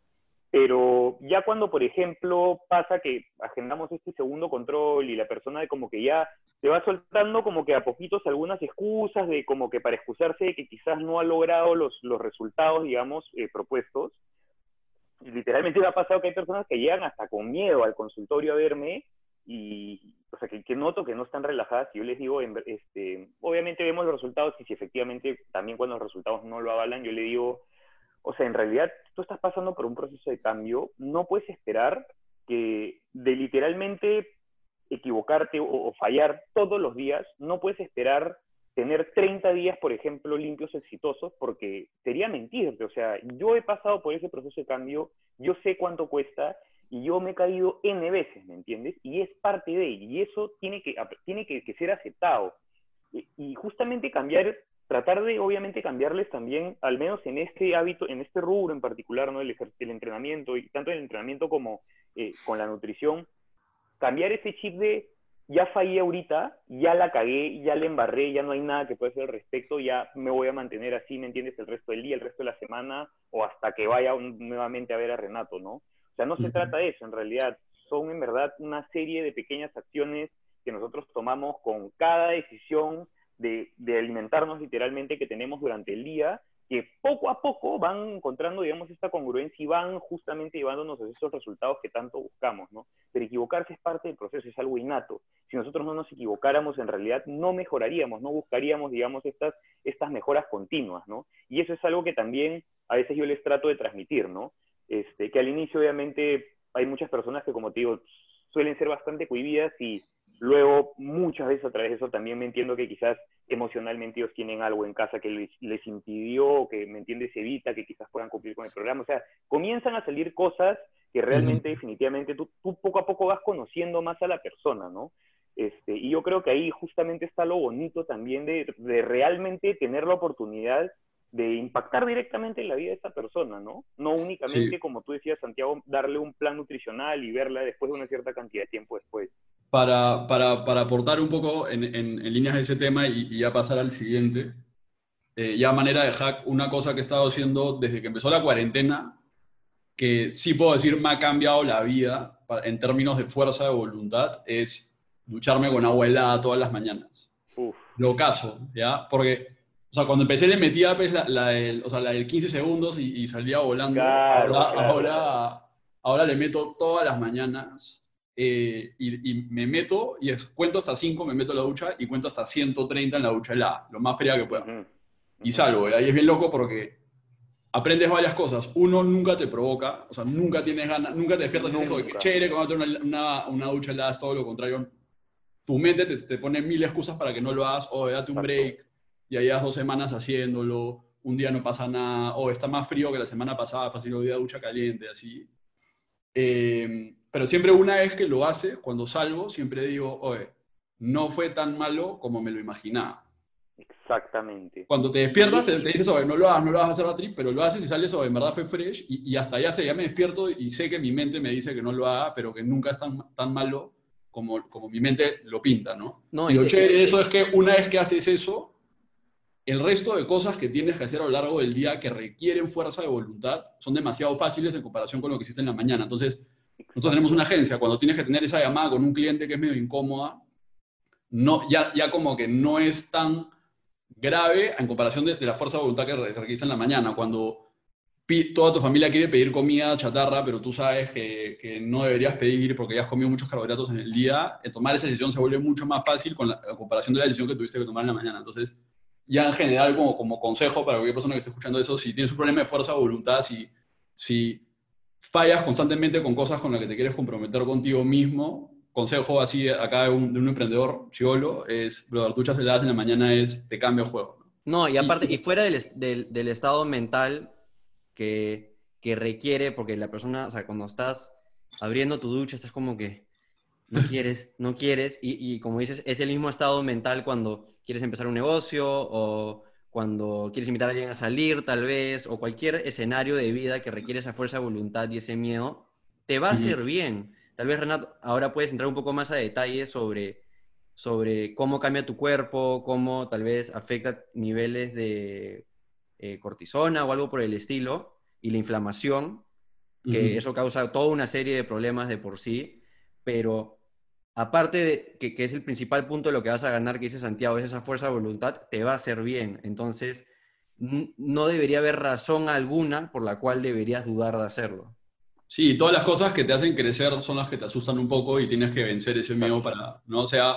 pero ya cuando, por ejemplo, pasa que agendamos este segundo control y la persona de como que ya te va soltando como que a poquitos algunas excusas de como que para excusarse de que quizás no ha logrado los, los resultados, digamos, eh, propuestos. Literalmente me ha pasado que hay personas que llegan hasta con miedo al consultorio a verme y, o sea, que, que noto que no están relajadas y yo les digo, este, obviamente vemos los resultados y si efectivamente también cuando los resultados no lo avalan, yo le digo, o sea, en realidad tú estás pasando por un proceso de cambio, no puedes esperar que de literalmente equivocarte o, fallar todos los días, no puedes esperar tener 30 días, por ejemplo, limpios exitosos, porque sería mentirte. O sea, yo he pasado por ese proceso de cambio, yo sé cuánto cuesta y yo me he caído N veces, ¿me entiendes? Y es parte de ello, y eso tiene que, tiene que, ser aceptado. Y justamente cambiar tratar de, obviamente, cambiarles también, al menos en este hábito, en este rubro en particular, ¿no? El, el entrenamiento, y tanto el entrenamiento como eh, con la nutrición, cambiar ese chip de ya fallé ahorita, ya la cagué, ya la embarré, ya no hay nada que pueda hacer al respecto, ya me voy a mantener así, ¿me entiendes? El resto del día, el resto de la semana, o hasta que vaya un, nuevamente a ver a Renato, ¿no? O sea, no se trata de eso, en realidad, son en verdad una serie de pequeñas acciones que nosotros tomamos con cada decisión de, alimentarnos literalmente que tenemos durante el día, que poco a poco van encontrando, digamos, esta congruencia y van justamente llevándonos a esos resultados que tanto buscamos, ¿no? Pero equivocarse es parte del proceso, es algo innato. Si nosotros no nos equivocáramos, en realidad no mejoraríamos, no buscaríamos, digamos, estas, estas mejoras continuas, ¿no? Y eso es algo que también a veces yo les trato de transmitir, ¿no? Este, que al inicio, obviamente, hay muchas personas que, como te digo, suelen ser bastante cohibidas y luego muchas veces a través de eso también me entiendo que quizás emocionalmente ellos tienen algo en casa que les, les impidió, que me entiendes, evita que quizás puedan cumplir con el programa. O sea, comienzan a salir cosas que realmente, definitivamente, tú, tú, poco a poco vas conociendo más a la persona, ¿no? Este, y yo creo que ahí justamente está lo bonito también de, de realmente tener la oportunidad de impactar directamente en la vida de esta persona, ¿no? No únicamente, como tú decías, Santiago, darle un plan nutricional y verla después de una cierta cantidad de tiempo después. Para, para, para aportar un poco en, en, líneas de ese tema y, ya pasar al siguiente, eh, ya a manera de hack, una cosa que he estado haciendo desde que empezó la cuarentena, que sí puedo decir me ha cambiado la vida en términos de fuerza de voluntad, es ducharme con agua helada todas las mañanas. Uf. Lo caso, ¿ya? Porque o sea, cuando empecé le metía pues, la, la, del, o sea, la del 15 segundos y, salía volando. ahora, ahora, ahora, le meto todas las mañanas eh, y, me meto y cuento hasta 5, me meto en la ducha y cuento hasta 130 en la ducha helada, lo más fría que pueda. Y salgo, y ahí es bien loco porque aprendes varias cosas. Uno, nunca te provoca, o sea, nunca tienes ganas, nunca te despiertas y dices, que chévere, cuando una, una, una, ducha helada es todo lo contrario. Tu mente te, te, pone mil excusas para que no lo hagas, o date un break y ahí dos semanas haciéndolo, un día no pasa nada, o está más frío que la semana pasada, fácil día de ducha caliente, así. Eh, pero siempre una vez que lo hace, cuando salgo, siempre digo, oye, no fue tan malo como me lo imaginaba. Exactamente. Cuando te despiertas, te, dices, oye, no lo hagas, no lo vas a hacer la trip, pero lo haces y sales, oye, en verdad fue fresh, y, hasta ya sé, ya me despierto y sé que mi mente me dice que no lo haga, pero que nunca es tan, tan malo como, como mi mente lo pinta, ¿no? no y lo chévere de eso es que una vez que haces eso, el resto de cosas que tienes que hacer a lo largo del día que requieren fuerza de voluntad son demasiado fáciles en comparación con lo que hiciste en la mañana. Entonces, nosotros tenemos una agencia, cuando tienes que tener esa llamada con un cliente que es medio incómoda, no, ya, ya como que no es tan grave en comparación de, la fuerza de voluntad que requieres en la mañana. Cuando toda tu familia quiere pedir comida chatarra, pero tú sabes que, que, no deberías pedir porque ya has comido muchos carbohidratos en el día, tomar esa decisión se vuelve mucho más fácil con la comparación de la decisión que tuviste que tomar en la mañana. Entonces, ya en general como, como consejo para cualquier persona que esté escuchando eso, si tienes un problema de fuerza o voluntad, si, si fallas constantemente con cosas con las que te quieres comprometer contigo mismo, consejo así acá de un, de un emprendedor chivolo, es, brother, duchas heladas en la mañana es, te cambia el juego. No, y aparte, y, fuera del, del, del, estado mental que, que requiere, porque la persona, o sea, cuando estás abriendo tu ducha, estás como que no quieres, no quieres, y, y, como dices, es el mismo estado mental cuando quieres empezar un negocio o cuando quieres invitar a alguien a salir, tal vez, o cualquier escenario de vida que requiere esa fuerza de voluntad y ese miedo, te va a hacer bien. Tal vez, Renato, ahora puedes entrar un poco más a detalle sobre, sobre cómo cambia tu cuerpo, cómo tal vez afecta niveles de eh, cortisona o algo por el estilo, y la inflamación, que eso causa toda una serie de problemas de por sí, pero aparte de que, es el principal punto de lo que vas a ganar, que dice Santiago, es esa fuerza de voluntad, te va a hacer bien. Entonces, no debería haber razón alguna por la cual deberías dudar de hacerlo. Sí, todas las cosas que te hacen crecer son las que te asustan un poco y tienes que vencer ese miedo para, no sea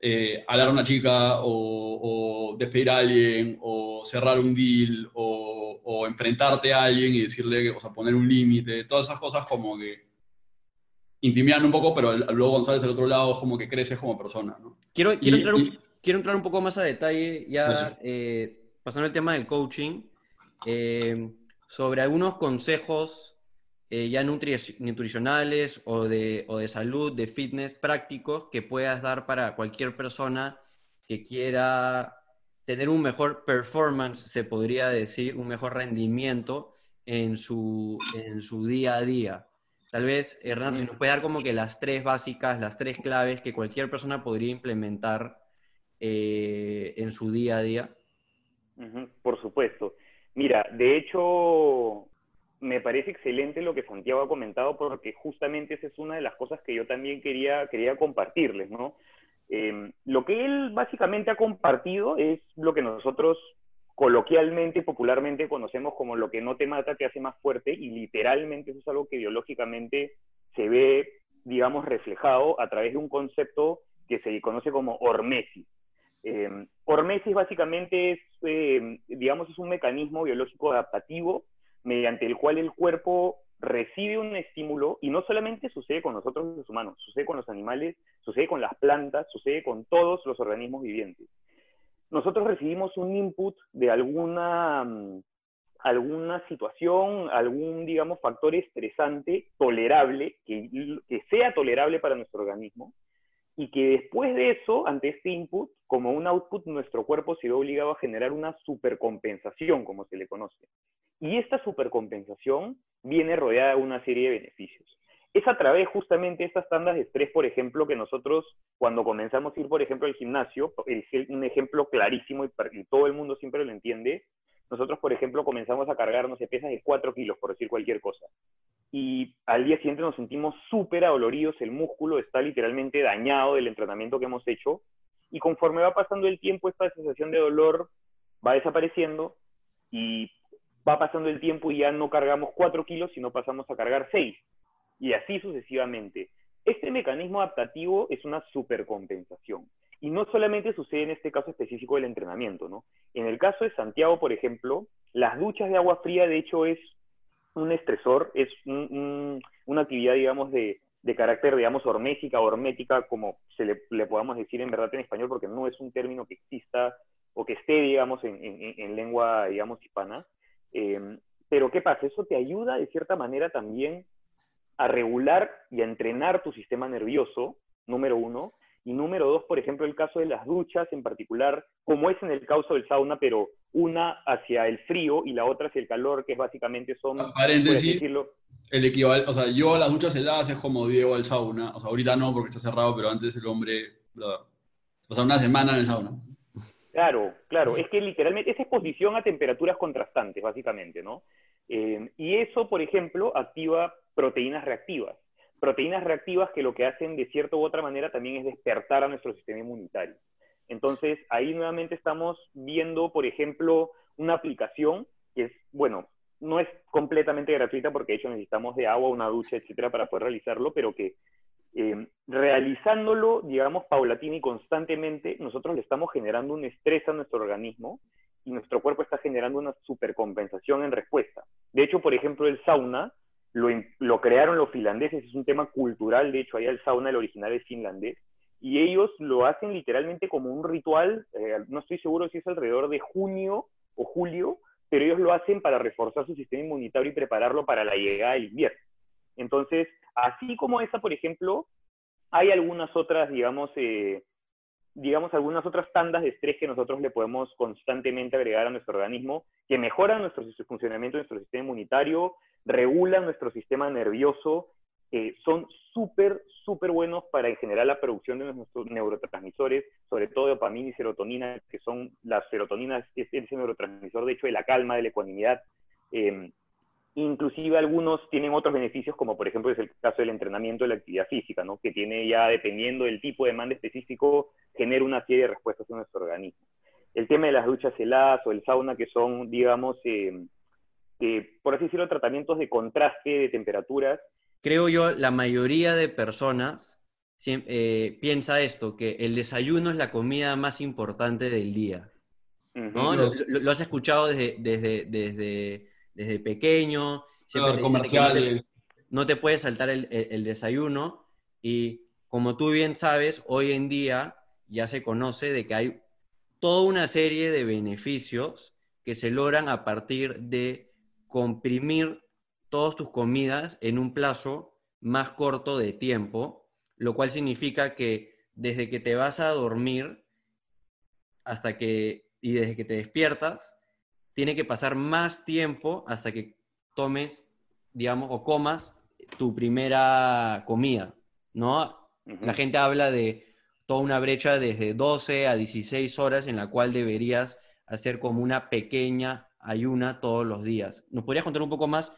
eh, hablar a una chica o, despedir a alguien o cerrar un deal o, o enfrentarte a alguien y decirle, o sea, poner un límite, todas esas cosas como que intimidan un poco, pero luego González del otro lado como que creces como persona, ¿no? Quiero, quiero, entrar, un, quiero entrar un poco más a detalle, ya eh, pasando el tema del coaching, eh, sobre algunos consejos eh, ya nutricionales o de, o de salud, de fitness prácticos que puedas dar para cualquier persona que quiera tener un mejor performance, se podría decir, un mejor rendimiento en su, en su día a día. Tal vez, Hernán, si nos puede dar como que las tres básicas, las tres claves que cualquier persona podría implementar eh, en su día a día. por supuesto. Mira, de hecho, me parece excelente lo que Santiago ha comentado porque justamente esa es una de las cosas que yo también quería, quería compartirles, ¿no? Em, lo que él básicamente ha compartido es lo que nosotros coloquialmente, popularmente conocemos como lo que no te mata te hace más fuerte y literalmente eso es algo que biológicamente se ve, digamos, reflejado a través de un concepto que se conoce como hormesis. Eh, hormesis básicamente es, eh, digamos, es un mecanismo biológico adaptativo mediante el cual el cuerpo recibe un estímulo y no solamente sucede con nosotros los humanos, sucede con los animales, sucede con las plantas, sucede con todos los organismos vivientes. Nosotros recibimos un input de alguna, mm, alguna situación, algún, digamos, factor estresante tolerable, que, que sea tolerable para nuestro organismo, y que después de eso, ante este input, como un output, nuestro cuerpo se ve obligado a generar una supercompensación, como se le conoce. Y esta supercompensación viene rodeada de una serie de beneficios. Es a través justamente de estas tandas de estrés, por ejemplo, que nosotros cuando comenzamos a ir, por ejemplo, al gimnasio, un ejemplo clarísimo y, todo el mundo siempre lo entiende, nosotros, por ejemplo, comenzamos a cargarnos de pesas de 4 kilos, por decir cualquier cosa. Y al día siguiente nos sentimos súper adoloridos, el músculo está literalmente dañado del entrenamiento que hemos hecho. Y conforme va pasando el tiempo, esta sensación de dolor va desapareciendo y va pasando el tiempo y ya no cargamos 4 kilos, sino pasamos a cargar 6. Y así sucesivamente. Este mecanismo adaptativo es una supercompensación. Y no solamente sucede en este caso específico del entrenamiento, ¿no? En el caso de Santiago, por ejemplo, las duchas de agua fría, de hecho, es un estresor, es una actividad, digamos, de, carácter, digamos, hormésica hormética, como se le, podamos decir en verdad en español, porque no es un término que exista o que esté, digamos, en lengua, digamos, hispana. Em, pero ¿qué pasa? Eso te ayuda de cierta manera también a regular y a entrenar tu sistema nervioso, número uno. Y número dos, por ejemplo, el caso de las duchas en particular, como es en el caso del sauna, pero una hacia el frío y la otra hacia el calor, que básicamente son... Paréntesis, el equivalente, o sea, yo las duchas heladas es como Diego al sauna, o sea, ahorita no porque está cerrado, pero antes el hombre, o sea, una semana en el sauna. Claro, claro, es que literalmente es exposición a temperaturas contrastantes, básicamente, ¿no? Eh, y eso, por ejemplo, activa proteínas reactivas. Proteínas reactivas que lo que hacen de cierta u otra manera también es despertar a nuestro sistema inmunitario. Entonces, ahí nuevamente estamos viendo, por ejemplo, una aplicación que es, bueno, no es completamente gratuita porque de hecho necesitamos de agua, una ducha, etcétera, para poder realizarlo, pero que eh, realizándolo, digamos, paulatina y constantemente, nosotros le estamos generando un estrés a nuestro organismo y nuestro cuerpo está generando una supercompensación en respuesta. De hecho, por ejemplo, el sauna lo, lo crearon los finlandeses, es un tema cultural, de hecho, allá el sauna, el original es finlandés, y ellos lo hacen literalmente como un ritual, eh, no estoy seguro si es alrededor de junio o julio, pero ellos lo hacen para reforzar su sistema inmunitario y prepararlo para la llegada del invierno. Entonces, así como esa, por ejemplo, hay algunas otras, digamos, eh, digamos, algunas otras tandas de estrés que nosotros le podemos constantemente agregar a nuestro organismo, que mejoran nuestro funcionamiento nuestro sistema inmunitario, regulan nuestro sistema nervioso, eh, son súper, súper buenos para en general la producción de nuestros neurotransmisores, sobre todo dopamina y serotonina, que son las serotoninas, es ese neurotransmisor, de hecho, de la calma, de la ecuanimidad. Eh, Inclusive algunos tienen otros beneficios, como por ejemplo es el caso del entrenamiento de la actividad física, ¿no? que tiene ya, dependiendo del tipo de demanda específico, genera una serie de respuestas en nuestro organismo. El tema de las duchas heladas o el sauna, que son, digamos, eh, eh, por así decirlo, tratamientos de contraste de temperaturas. Creo yo, la mayoría de personas eh, piensa esto, que el desayuno es la comida más importante del día. ¿no? lo, has escuchado desde, desde, desde desde pequeño. Siempre comerciales. No te, puedes saltar el, desayuno y como tú bien sabes, hoy en día ya se conoce de que hay toda una serie de beneficios que se logran a partir de comprimir todas tus comidas en un plazo más corto de tiempo, lo cual significa que desde que te vas a dormir hasta que y desde que te despiertas, tiene que pasar más tiempo hasta que tomes, digamos, o comas tu primera comida, ¿no? La gente habla de toda una brecha desde 12 a 16 horas en la cual deberías hacer como una pequeña ayuna todos los días. ¿Nos podrías contar un poco más,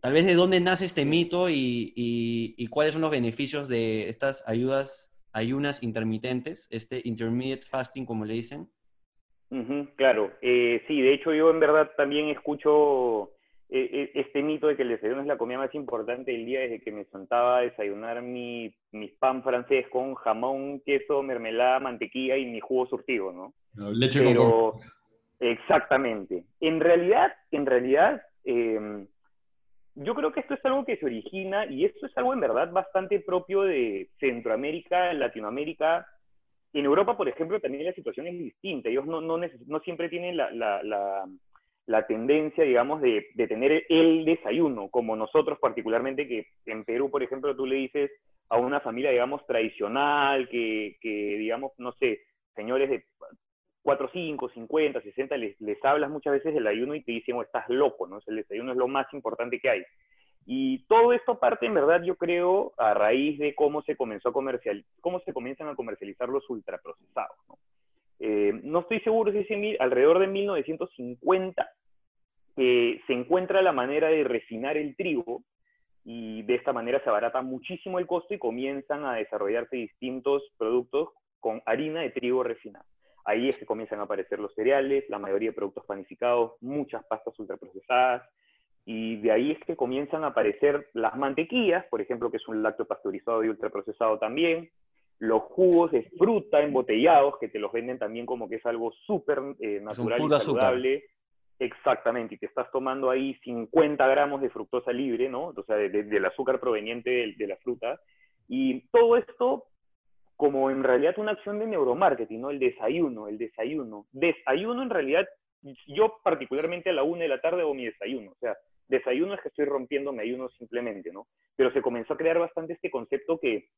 tal vez, de dónde nace este mito y, y cuáles son los beneficios de estas ayudas, ayunas intermitentes, este intermediate fasting, como le dicen? claro, eh, sí, de hecho yo en verdad también escucho eh, eh, este mito de que el desayuno es la comida más importante del día desde que me sentaba a desayunar mi, mi pan francés con jamón, queso, mermelada, mantequilla y mi jugo surtido, ¿no? leche Pero, con Exactamente. En realidad, en realidad, em, yo creo que esto es algo que se origina y esto es algo en verdad bastante propio de Centroamérica, Latinoamérica. En Europa, por ejemplo, también la situación es distinta. Ellos no, no, no siempre tienen la, la, la la tendencia, digamos, de, de, tener el desayuno, como nosotros particularmente, que en Perú, por ejemplo, tú le dices a una familia, digamos, tradicional, que, que digamos, no sé, señores de 4, 5, 50, 60, les, les hablas muchas veces del ayuno y te dicen, oh, estás loco, ¿no? El desayuno es lo más importante que hay. Y todo esto parte, en verdad, yo creo, a raíz de cómo se comenzó a comercial, cómo se comienzan a comercializar los ultraprocesados, ¿no? Eh, no estoy seguro si es alrededor de 1950 se encuentra la manera de refinar el trigo y de esta manera se abarata muchísimo el costo y comienzan a desarrollarse distintos productos con harina de trigo refinada. Ahí es que comienzan a aparecer los cereales, la mayoría de productos panificados, muchas pastas ultraprocesadas, y de ahí es que comienzan a aparecer las mantequillas, por ejemplo, que es un lácteo pasteurizado y ultraprocesado también, los jugos de fruta embotellados, que te los venden también como que es algo súper eh, natural y saludable. Exactamente, y te estás tomando ahí 50 gramos de fructosa libre, ¿no? O sea, del azúcar proveniente de, de, la fruta. Y todo esto como en realidad una acción de neuromarketing, ¿no? El desayuno, el desayuno. Desayuno en realidad, yo particularmente a la una de la tarde hago mi desayuno. O sea, desayuno es que estoy rompiendo mi ayuno simplemente, ¿no? Pero se comenzó a crear bastante este concepto que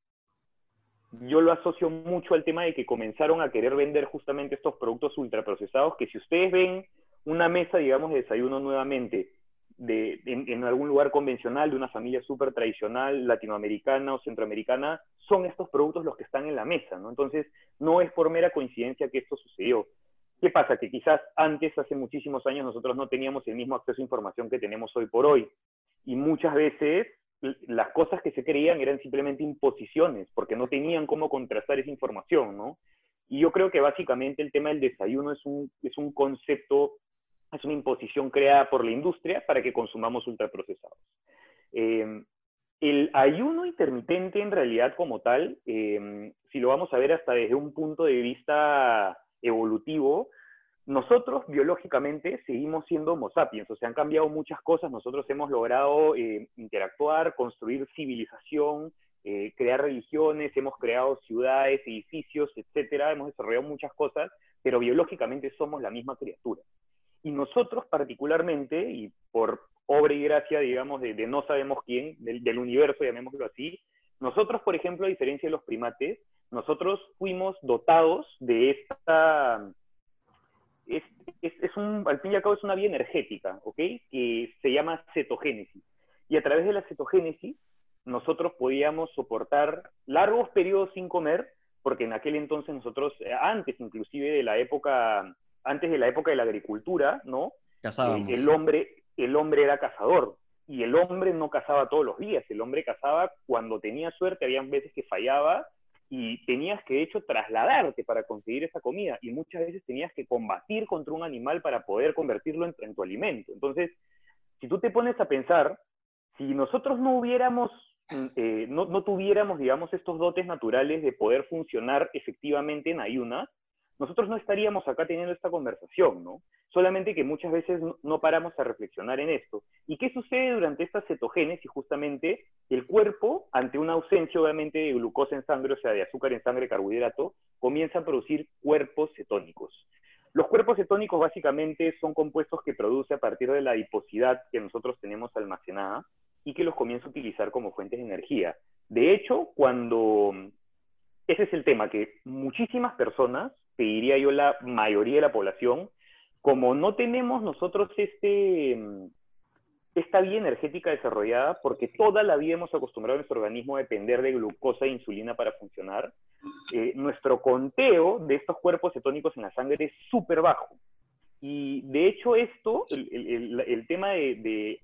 yo lo asocio mucho al tema de que comenzaron a querer vender justamente estos productos ultraprocesados, que si ustedes ven una mesa, digamos, de desayuno nuevamente, de, en, algún lugar convencional, de una familia súper tradicional, latinoamericana o centroamericana, son estos productos los que están en la mesa, ¿no? Entonces, no es por mera coincidencia que esto sucedió. ¿Qué pasa? Que quizás antes, hace muchísimos años, nosotros no teníamos el mismo acceso a información que tenemos hoy por hoy. Y muchas veces las cosas que se creían eran simplemente imposiciones, porque no tenían cómo contrastar esa información, ¿no? Y yo creo que básicamente el tema del desayuno es un, es un concepto, es una imposición creada por la industria para que consumamos ultraprocesados. Eh, el ayuno intermitente en realidad como tal, eh, si lo vamos a ver hasta desde un punto de vista evolutivo, nosotros biológicamente seguimos siendo Homo sapiens, o sea, han cambiado muchas cosas, nosotros hemos logrado eh, interactuar, construir civilización, eh, crear religiones, hemos creado ciudades, edificios, etcétera, hemos desarrollado muchas cosas, pero biológicamente somos la misma criatura. Y nosotros particularmente, y por obra y gracia, digamos, de, no sabemos quién, del, universo, llamémoslo así, nosotros, por ejemplo, a diferencia de los primates, nosotros fuimos dotados de esta... Es, es, un, al fin y al cabo es una vía energética, ¿ok? Que se llama cetogénesis. Y a través de la cetogénesis, nosotros podíamos soportar largos periodos sin comer, porque en aquel entonces nosotros, eh, antes inclusive de la época, antes de la época de la agricultura, ¿no? Eh, el hombre, el hombre era cazador y el hombre no cazaba todos los días, el hombre cazaba cuando tenía suerte, había veces que fallaba y tenías que de hecho trasladarte para conseguir esa comida y muchas veces tenías que combatir contra un animal para poder convertirlo en, tu alimento. Entonces, si tú te pones a pensar, si nosotros no hubiéramos, mm, eh, no, no tuviéramos, digamos, estos dotes naturales de poder funcionar efectivamente en ayunas, nosotros no estaríamos acá teniendo esta conversación, ¿no? Solamente que muchas veces no paramos a reflexionar en esto. ¿Y qué sucede durante esta cetogénesis? Justamente el cuerpo, ante una ausencia obviamente de glucosa en sangre, o sea, de azúcar en sangre, carbohidrato, comienza a producir cuerpos cetónicos. Los cuerpos cetónicos básicamente son compuestos que produce a partir de la adiposidad que nosotros tenemos almacenada y que los comienza a utilizar como fuentes de energía. De hecho, cuando... Ese es el tema, que muchísimas personas te diría yo la mayoría de la población, como no tenemos nosotros este, esta vía energética desarrollada, porque toda la vida hemos acostumbrado a nuestro organismo a depender de glucosa e insulina para funcionar, eh, nuestro conteo de estos cuerpos cetónicos en la sangre es súper bajo. Y de hecho esto, el, el, tema de, de,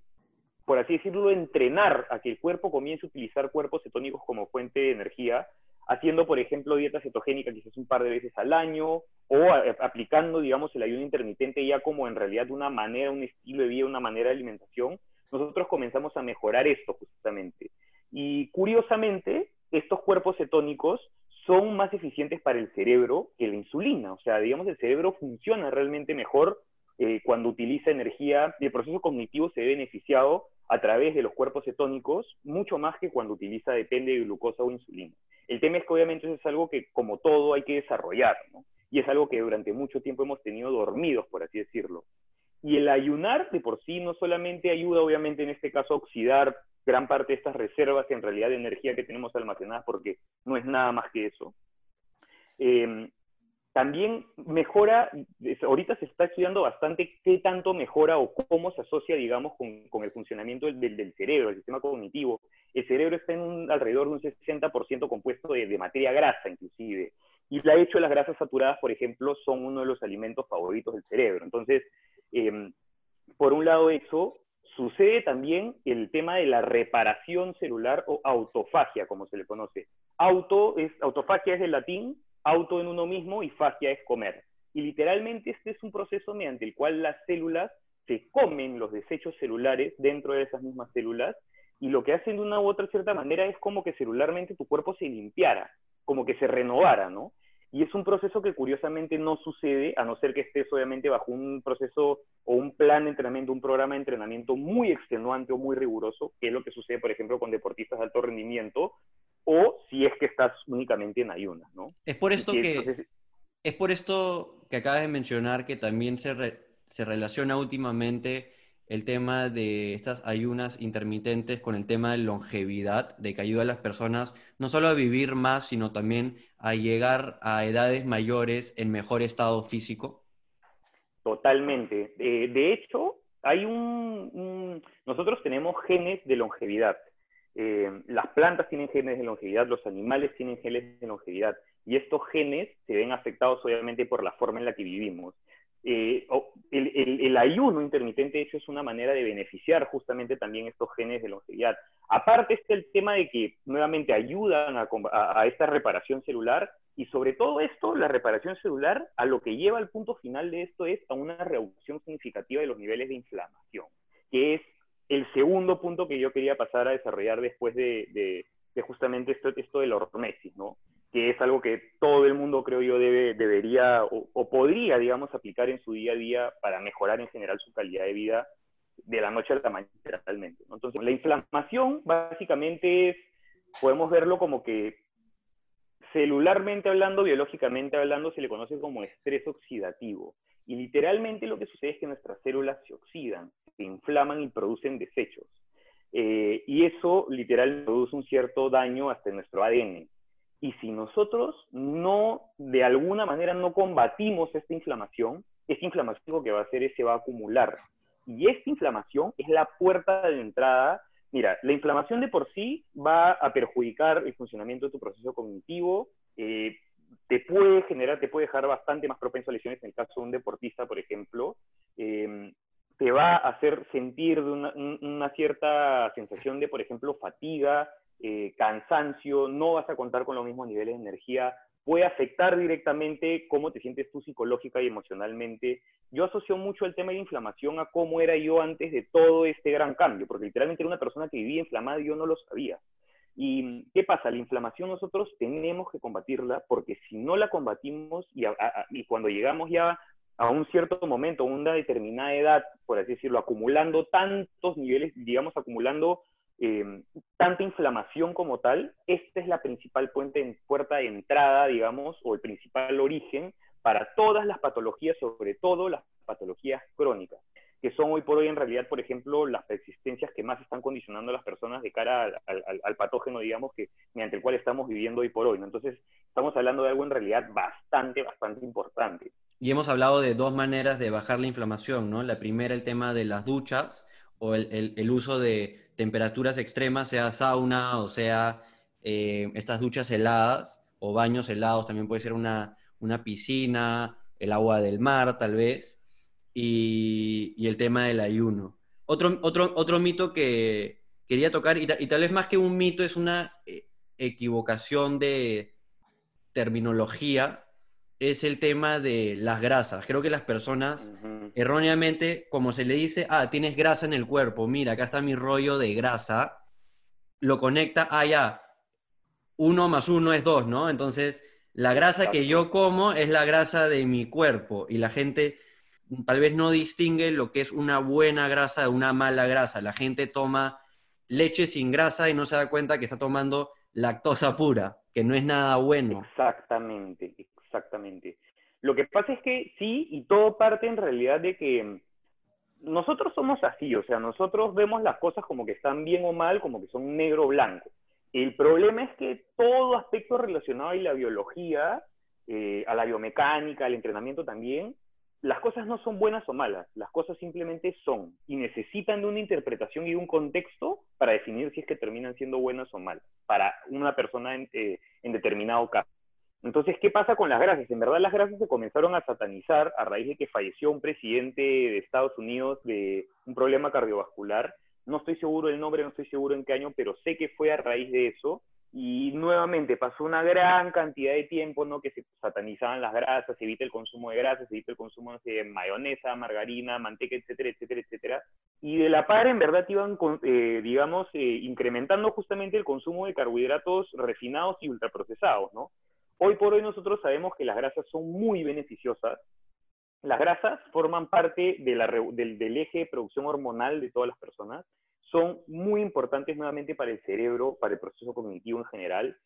por así decirlo, entrenar a que el cuerpo comience a utilizar cuerpos cetónicos como fuente de energía, haciendo, por ejemplo, dieta cetogénica quizás un par de veces al año, o aplicando, digamos, el ayuno intermitente ya como en realidad una manera, un estilo de vida, una manera de alimentación, nosotros comenzamos a mejorar esto justamente. Y curiosamente, estos cuerpos cetónicos son más eficientes para el cerebro que la insulina. O sea, digamos, el cerebro funciona realmente mejor eh, cuando utiliza energía el proceso cognitivo se ve beneficiado a través de los cuerpos cetónicos mucho más que cuando utiliza, depende de glucosa o insulina. El tema es que obviamente eso es algo que, como todo, hay que desarrollar, ¿no? Y es algo que durante mucho tiempo hemos tenido dormidos, por así decirlo. Y el ayunar de por sí no solamente ayuda, obviamente, en este caso, a oxidar gran parte de estas reservas en realidad de energía que tenemos almacenadas, porque no es nada más que eso. Em, también mejora, ahorita se está estudiando bastante qué tanto mejora o cómo se asocia, digamos, con, el funcionamiento del, cerebro, el sistema cognitivo. El cerebro está en un, alrededor de un 60% compuesto de, de, materia grasa, inclusive. Y de hecho, las grasas saturadas, por ejemplo, son uno de los alimentos favoritos del cerebro. Entonces, em, por un lado eso, sucede también el tema de la reparación celular o autofagia, como se le conoce. Auto es, autofagia es del latín, auto en uno mismo y fagia es comer. Y literalmente este es un proceso mediante el cual las células se comen los desechos celulares dentro de esas mismas células y lo que hacen de una u otra cierta manera es como que celularmente tu cuerpo se limpiara, como que se renovara, ¿no? Y es un proceso que curiosamente no sucede, a no ser que estés obviamente bajo un proceso o un plan de entrenamiento, un programa de entrenamiento muy extenuante o muy riguroso, que es lo que sucede, por ejemplo, con deportistas de alto rendimiento, o si es que estás únicamente en ayunas, ¿no? Es por esto que, es por esto que acabas de mencionar que también se, se relaciona últimamente el tema de estas ayunas intermitentes con el tema de longevidad, de que ayuda a las personas no solo a vivir más, sino también a llegar a edades mayores en mejor estado físico? Totalmente. de hecho, hay un, nosotros tenemos genes de longevidad. Eh, las plantas tienen genes de longevidad, los animales tienen genes de longevidad, y estos genes se ven afectados obviamente por la forma en la que vivimos. Eh, el, ayuno intermitente, de hecho, es una manera de beneficiar justamente también estos genes de longevidad. Aparte está el tema de que nuevamente ayudan a, esta reparación celular y sobre todo esto, la reparación celular, a lo que lleva al punto final de esto es a una reducción significativa de los niveles de inflamación, que es el segundo punto que yo quería pasar a desarrollar después de, justamente esto, esto de la hormesis, ¿no? que es algo que todo el mundo, creo yo, debe, debería o, podría, digamos, aplicar en su día a día para mejorar en general su calidad de vida de la noche a la mañana. Entonces, la inflamación básicamente es, podemos verlo como que celularmente hablando, biológicamente hablando, se le conoce como estrés oxidativo. Y literalmente lo que sucede es que nuestras células se oxidan, se inflaman y producen desechos. Eh, y eso literalmente produce un cierto daño hasta nuestro ADN. Y si nosotros no, de alguna manera, no combatimos esta inflamación, esta inflamación que va a hacer es se va a acumular. Y esta inflamación es la puerta de entrada. Mira, la inflamación de por sí va a perjudicar el funcionamiento de tu proceso cognitivo, eh, te puede generar, te puede dejar bastante más propenso a lesiones en el caso de un deportista, por ejemplo. Eh, te va a hacer sentir una, una, cierta sensación de, por ejemplo, fatiga, eh, cansancio, no vas a contar con los mismos niveles de energía, puede afectar directamente cómo te sientes tú psicológica y emocionalmente. Yo asocio mucho el tema de inflamación a cómo era yo antes de todo este gran cambio, porque literalmente era una persona que vivía inflamada y yo no lo sabía. ¿Y qué pasa? La inflamación nosotros tenemos que combatirla porque si no la combatimos y, y cuando llegamos ya a un cierto momento, a una determinada edad, por así decirlo, acumulando tantos niveles, digamos, acumulando Em, tanta inflamación como tal, esta es la principal puente, puerta de entrada, digamos, o el principal origen para todas las patologías, sobre todo las patologías crónicas, que son hoy por hoy en realidad, por ejemplo, las persistencias que más están condicionando a las personas de cara al, patógeno, digamos, que mediante el cual estamos viviendo hoy por hoy. Entonces, estamos hablando de algo en realidad bastante, bastante importante. Y hemos hablado de dos maneras de bajar la inflamación, ¿no? La primera, el tema de las duchas o el uso de temperaturas extremas, sea sauna o sea eh, estas duchas heladas o baños helados, también puede ser una, piscina, el agua del mar tal vez, y, el tema del ayuno. Otro, otro, otro mito que quería tocar, y, tal vez más que un mito, es una eh, equivocación de terminología, es el tema de las grasas. Creo que las personas erróneamente, como se le dice, ah, tienes grasa en el cuerpo, mira, acá está mi rollo de grasa, lo conecta, ah, ya, uno más uno es dos, ¿no? Entonces, la grasa que yo como es la grasa de mi cuerpo y la gente tal vez no distingue lo que es una buena grasa de una mala grasa. La gente toma leche sin grasa y no se da cuenta que está tomando lactosa pura, que no es nada bueno. Exactamente, exactamente. Lo que pasa es que sí, y todo parte en realidad de que nosotros somos así, o sea, nosotros vemos las cosas como que están bien o mal, como que son negro o blanco. El problema es que todo aspecto relacionado a la biología, eh, a la biomecánica, al entrenamiento también, las cosas no son buenas o malas, las cosas simplemente son y necesitan de una interpretación y un contexto para definir si es que terminan siendo buenas o malas para una persona en, eh, en determinado caso. Entonces, ¿qué pasa con las grasas? En verdad las grasas se comenzaron a satanizar a raíz de que falleció un presidente de Estados Unidos de un problema cardiovascular. No estoy seguro del nombre, no estoy seguro en qué año, pero sé que fue a raíz de eso y nuevamente pasó una gran cantidad de tiempo, ¿no? Que se satanizaban las grasas, se evita el consumo de grasas, se evita el consumo de mayonesa, margarina, manteca, etcétera, etcétera, etcétera. Y de la par, en verdad, iban, eh, digamos, eh, incrementando justamente el consumo de carbohidratos refinados y ultraprocesados, ¿no? Hoy por hoy nosotros sabemos que las grasas son muy beneficiosas. Las grasas forman parte del, del eje de producción hormonal de todas las personas son muy importantes nuevamente para el cerebro, para el proceso cognitivo en general.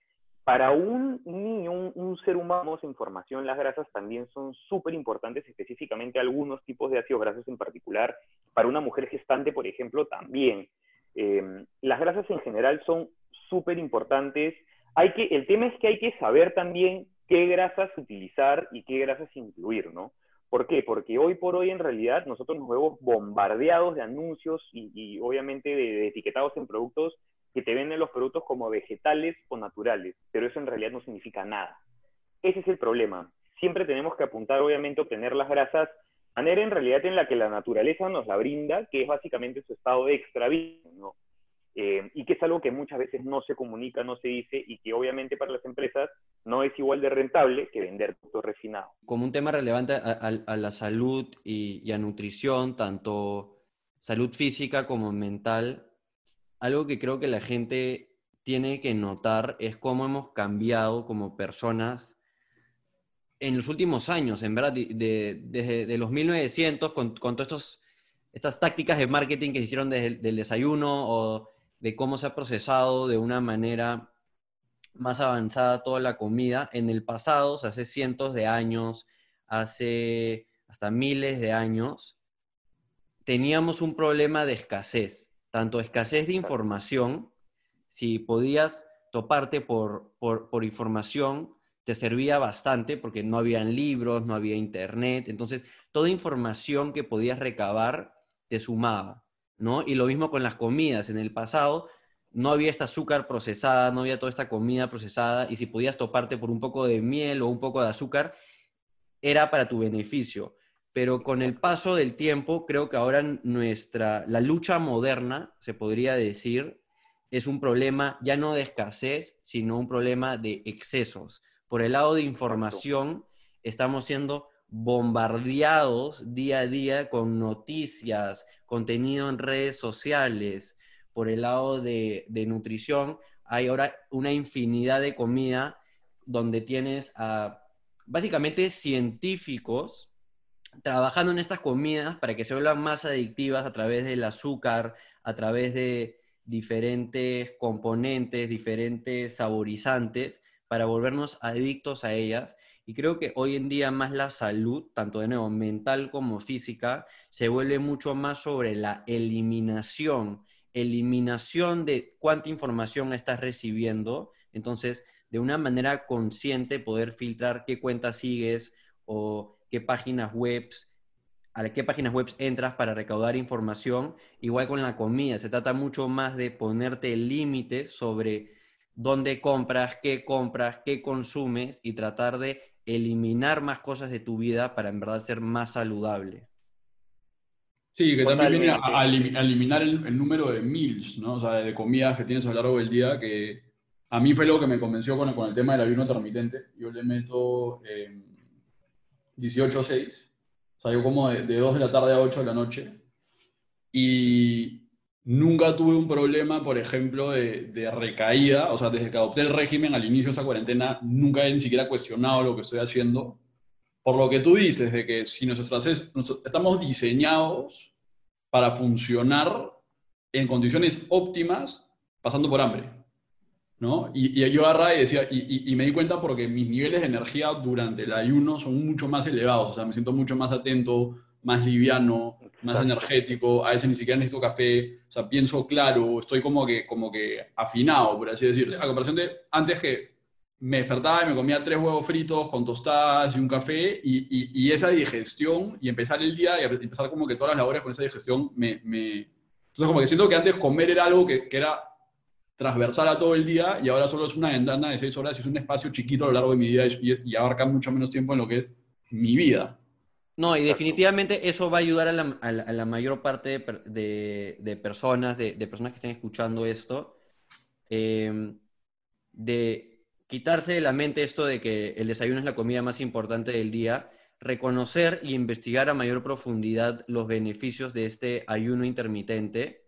Para un niño, un, ser humano sin formación, las grasas también son súper importantes, específicamente algunos tipos de ácidos grasos en particular. Para una mujer gestante, por ejemplo, también. Eh, las grasas en general son súper importantes. Hay que, el tema es que hay que saber también qué grasas utilizar y qué grasas incluir, ¿no? ¿Por qué? Porque hoy por hoy en realidad nosotros nos vemos bombardeados de anuncios y, obviamente de, etiquetados en productos que te venden los productos como vegetales o naturales, pero eso en realidad no significa nada. Ese es el problema. Siempre tenemos que apuntar obviamente a obtener las grasas manera en realidad en la que la naturaleza nos la brinda, que es básicamente su estado de extra ¿no? Eh, y que es algo que muchas veces no se comunica, no se dice, y que obviamente para las empresas no es igual de rentable que vender productos refinados. Como un tema relevante a, la salud y, a nutrición, tanto salud física como mental, algo que creo que la gente tiene que notar es cómo hemos cambiado como personas en los últimos años, en verdad, desde los 1900, con, con todas estas tácticas de marketing que se hicieron desde el del desayuno o de cómo se ha procesado de una manera más avanzada toda la comida. En el pasado, hace cientos de años, hace hasta miles de años, teníamos un problema de escasez, tanto escasez de información, si podías toparte por, por, por información, te servía bastante porque no habían libros, no había internet, entonces toda información que podías recabar te sumaba. ¿No? Y lo mismo con las comidas. En el pasado no había esta azúcar procesada, no había toda esta comida procesada, y si podías toparte por un poco de miel o un poco de azúcar, era para tu beneficio. Pero con el paso del tiempo, creo que ahora nuestra, la lucha moderna, se podría decir, es un problema ya no de escasez, sino un problema de excesos. Por el lado de información, estamos siendo bombardeados día a día con noticias, contenido en redes sociales, por el lado de, nutrición, hay ahora una infinidad de comida donde tienes a básicamente científicos trabajando en estas comidas para que se vuelvan más adictivas a través del azúcar, a través de diferentes componentes, diferentes saborizantes, para volvernos adictos a ellas y creo que hoy en día más la salud, tanto de nuevo mental como física, se vuelve mucho más sobre la eliminación, eliminación de cuánta información estás recibiendo. Entonces, de una manera consciente poder filtrar qué cuentas sigues o qué páginas web a qué páginas web entras para recaudar información. Igual con la comida, se trata mucho más de ponerte límites sobre dónde compras, qué compras, qué consumes y tratar de eliminar más cosas de tu vida para en verdad ser más saludable. Sí, que también viene a, eliminar el, número de meals, ¿no? O sea, de comidas que tienes a lo largo del día, que a mí fue lo que me convenció con el, con el tema del ayuno intermitente. Yo le meto, eh, 18-6. Salió como de, de 2 de la tarde a 8 de la noche. Y nunca tuve un problema, por ejemplo, de, recaída. O sea, desde que adopté el régimen al inicio de esa cuarentena, nunca he ni siquiera cuestionado lo que estoy haciendo. Por lo que tú dices, de que si nosotros estamos diseñados para funcionar en condiciones óptimas, pasando por hambre. ¿no? Y, yo agarraba y decía, y, me di cuenta porque mis niveles de energía durante el ayuno son mucho más elevados, o sea, me siento mucho más atento, más liviano, más energético, a veces ni siquiera necesito café, o sea, pienso claro, estoy como que, como que afinado, por así decirlo. A comparación de antes que me despertaba y me comía tres huevos fritos con tostadas y un café, y, y esa digestión, y empezar el día y empezar como que todas las labores con esa digestión, me, me... Entonces como que siento que antes comer era algo que, que era transversal a todo el día y ahora solo es una ventana de seis horas y es un espacio chiquito a lo largo de mi vida y, y abarca mucho menos tiempo en lo que es mi vida. No, y definitivamente eso va a ayudar a la, a la, a la mayor parte de, de, de personas, de, de, personas que estén escuchando esto, eh, de quitarse de la mente esto de que el desayuno es la comida más importante del día, reconocer y investigar a mayor profundidad los beneficios de este ayuno intermitente,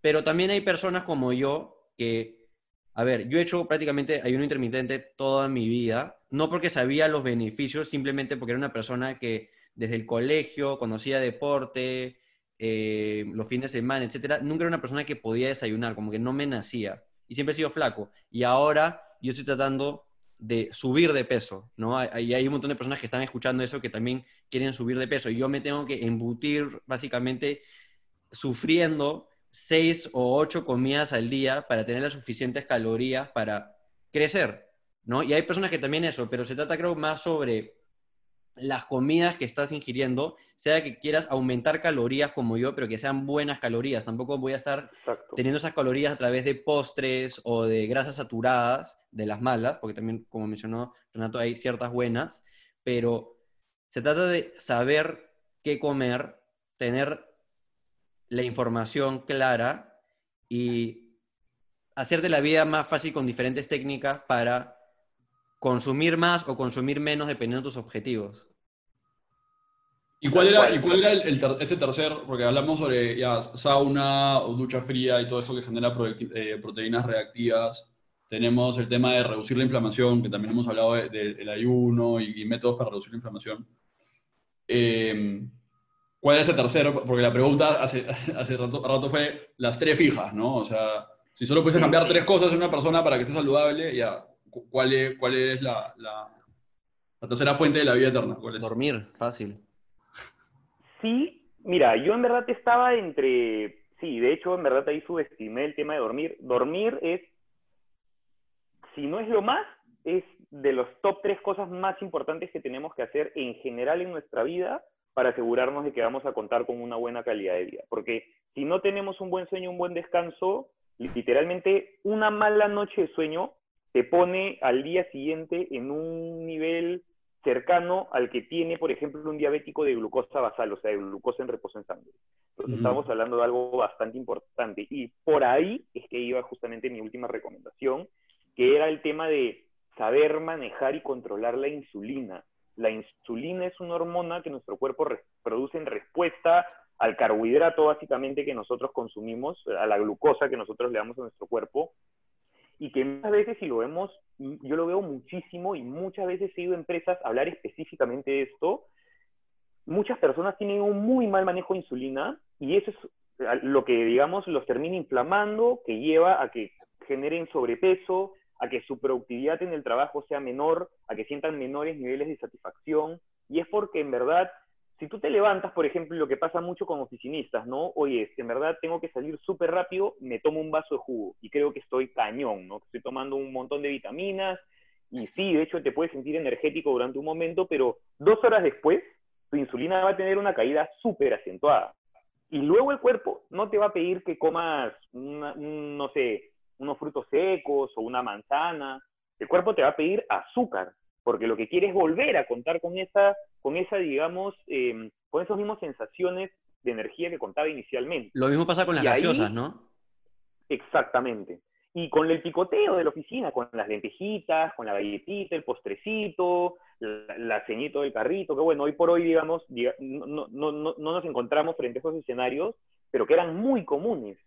pero también hay personas como yo que, a ver, yo he hecho prácticamente ayuno intermitente toda mi vida, no porque sabía los beneficios, simplemente porque era una persona que desde el colegio, cuando hacía deporte, eh, los fines de semana, etcétera, nunca era una persona que podía desayunar, como que no me nacía. Y siempre he sido flaco. Y ahora yo estoy tratando de subir de peso, ¿no? Y hay un montón de personas que están escuchando eso que también quieren subir de peso. Y yo me tengo que embutir básicamente sufriendo seis o ocho comidas al día para tener las suficientes calorías para crecer, ¿no? Y hay personas que también eso, pero se trata creo más sobre las comidas que estás ingiriendo, sea que quieras aumentar calorías como yo, pero que sean buenas calorías. Tampoco voy a estar Exacto. teniendo esas calorías a través de postres o de grasas saturadas, de las malas, porque también, como mencionó Renato, hay ciertas buenas, pero se trata de saber qué comer, tener la información clara y hacerte la vida más fácil con diferentes técnicas para consumir más o consumir menos dependiendo de tus objetivos. ¿Y cuál era, ¿y cuál era el, el ese tercer? Porque hablamos sobre ya, sauna o ducha fría y todo eso que genera eh, proteínas reactivas. Tenemos el tema de reducir la inflamación, que también hemos hablado del de, de, ayuno y, y, métodos para reducir la inflamación. Eh, ¿Cuál es ese tercero? Porque la pregunta hace, hace rato, rato, fue las tres fijas, ¿no? O sea, si solo puedes cambiar tres cosas en una persona para que esté saludable, ya, ¿cuál es, cuál es la, la, la tercera fuente de la vida eterna? ¿Cuál es? Dormir, fácil. Sí, mira, yo en verdad estaba entre, sí, de hecho en verdad ahí subestimé el tema de dormir. Dormir es, si no es lo más, es de los top tres cosas más importantes que tenemos que hacer en general en nuestra vida para asegurarnos de que vamos a contar con una buena calidad de vida. Porque si no tenemos un buen sueño, un buen descanso, literalmente una mala noche de sueño te pone al día siguiente en un nivel cercano al que tiene, por ejemplo, un diabético de glucosa basal, o sea, de glucosa en reposo en sangre. Entonces, uh -huh. estamos hablando de algo bastante importante. Y por ahí es que iba justamente mi última recomendación, que era el tema de saber manejar y controlar la insulina. La insulina es una hormona que nuestro cuerpo produce en respuesta al carbohidrato básicamente que nosotros consumimos, a la glucosa que nosotros le damos a nuestro cuerpo, y que muchas veces, si lo vemos, yo lo veo muchísimo y muchas veces he ido a empresas a hablar específicamente de esto, muchas personas tienen un muy mal manejo de insulina y eso es lo que, digamos, los termina inflamando, que lleva a que generen sobrepeso, a que su productividad en el trabajo sea menor, a que sientan menores niveles de satisfacción, y es porque en verdad si tú te levantas, por ejemplo, lo que pasa mucho con oficinistas, ¿no? Oye, en verdad tengo que salir súper rápido, me tomo un vaso de jugo y creo que estoy cañón, ¿no? Estoy tomando un montón de vitaminas y sí, de hecho te puedes sentir energético durante un momento, pero dos horas después tu insulina va a tener una caída súper acentuada. Y luego el cuerpo no te va a pedir que comas, una, un, no sé, unos frutos secos o una manzana. El cuerpo te va a pedir azúcar, porque lo que quiere es volver a contar con esa, con esa digamos, eh, con esas mismas sensaciones de energía que contaba inicialmente. Lo mismo pasa con las y gaseosas, ahí, ¿no? Exactamente. Y con el picoteo de la oficina, con las lentejitas, con la galletita, el postrecito, la, ceñito del carrito, que bueno, hoy por hoy, digamos, no, no, no, nos encontramos frente a esos escenarios, pero que eran muy comunes.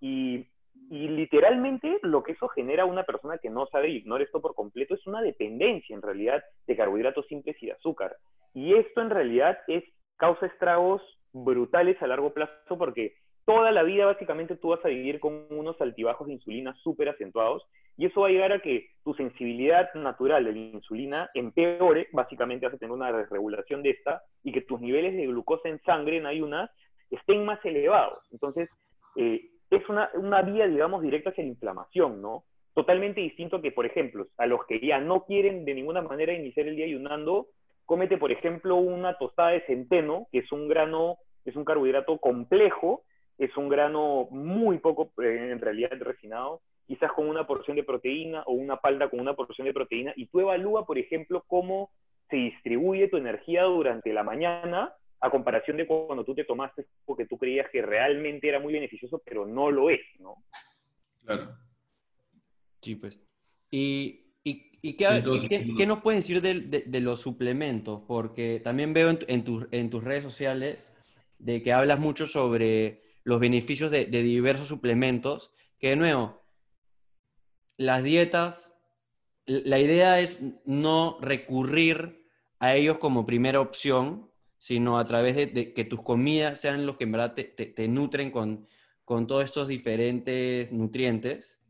Y, y, literalmente lo que eso genera a una persona que no sabe y ignora esto por completo es una dependencia en realidad de carbohidratos simples y de azúcar. Y esto en realidad es causa estragos brutales a largo plazo porque toda la vida básicamente tú vas a vivir con unos altibajos de insulina súper acentuados y eso va a llegar a que tu sensibilidad natural de la insulina empeore, básicamente vas a tener una desregulación de esta y que tus niveles de glucosa en sangre en ayunas estén más elevados. Entonces, eh, es una, una vía, digamos, directa hacia la inflamación, ¿no? Totalmente distinto que, por ejemplo, a los que ya no quieren de ninguna manera iniciar el día ayunando, cómete, por ejemplo, una tostada de centeno, que es un grano, es un carbohidrato complejo, es un grano muy poco, eh, en realidad, refinado, quizás con una porción de proteína o una palda con una porción de proteína, y tú evalúa, por ejemplo, cómo se distribuye tu energía durante la mañana a comparación de cuando tú te tomaste porque tú creías que realmente era muy beneficioso, pero no lo es, ¿no? Claro. Sí, pues. ¿Y, y, qué, nos puedes decir de, los suplementos? Porque también veo en, en tus redes sociales de que hablas mucho sobre los beneficios de, diversos suplementos, que de nuevo, las dietas, la idea es no recurrir a ellos como primera opción, sino a través de, que tus comidas sean los que en verdad te, nutren con, con, todos estos diferentes nutrientes.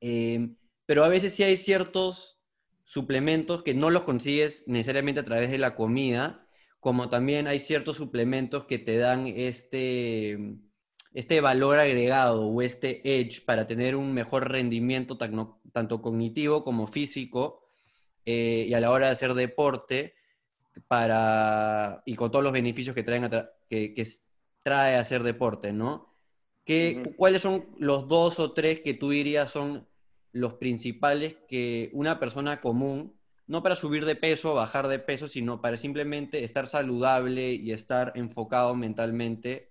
Em, pero a veces sí hay ciertos suplementos que no los consigues necesariamente a través de la comida, como también hay ciertos suplementos que te dan este, este valor agregado o este edge para tener un mejor rendimiento tanto cognitivo como físico eh, y a la hora de hacer deporte para, y con todos los beneficios que, traen que, que trae hacer deporte, ¿no? ¿Qué, ¿Cuáles son los dos o tres que tú dirías son los principales que una persona común no para subir de peso, bajar de peso, sino para simplemente estar saludable y estar enfocado mentalmente,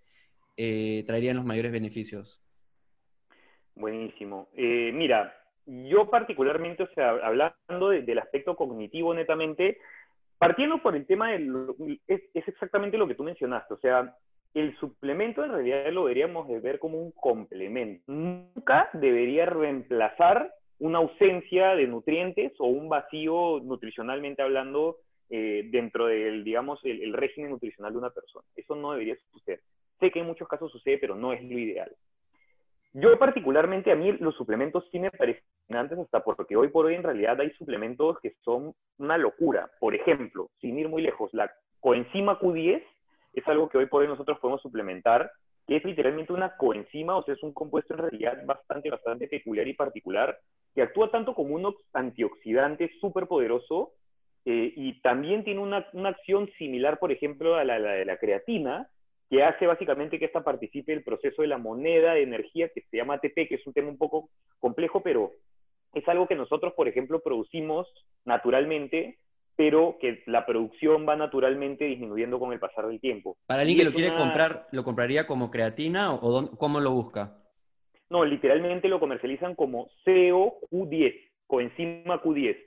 eh, traerían los mayores beneficios. Buenísimo. Eh, mira, yo particularmente, o sea, hablando del aspecto cognitivo netamente, partiendo por el tema del... Es, exactamente lo que tú mencionaste, o sea, el suplemento en realidad lo deberíamos de ver como un complemento. Nunca debería reemplazar una ausencia de nutrientes o un vacío nutricionalmente hablando eh, dentro del, digamos, el, régimen nutricional de una persona. Eso no debería suceder. Sé que en muchos casos sucede, pero no es lo ideal. Yo particularmente, a mí los suplementos sí me parecen antes hasta porque hoy por hoy en realidad hay suplementos que son una locura. Por ejemplo, sin ir muy lejos, la coenzima Q10 es algo que hoy por hoy nosotros podemos suplementar, que es literalmente una coenzima, o sea, es un compuesto en realidad bastante, bastante peculiar y particular, que actúa tanto como un antioxidante súper poderoso eh, y también tiene una, una, acción similar, por ejemplo, a la, de la creatina, que hace básicamente que esta participe en el proceso de la moneda de energía que se llama ATP, que es un tema un poco complejo, pero es algo que nosotros, por ejemplo, producimos naturalmente, pero que la producción va naturalmente disminuyendo con el pasar del tiempo. Para alguien que lo quiere comprar, ¿lo compraría como creatina o, cómo lo busca? No, literalmente lo comercializan como CO Q10, coenzima Q10.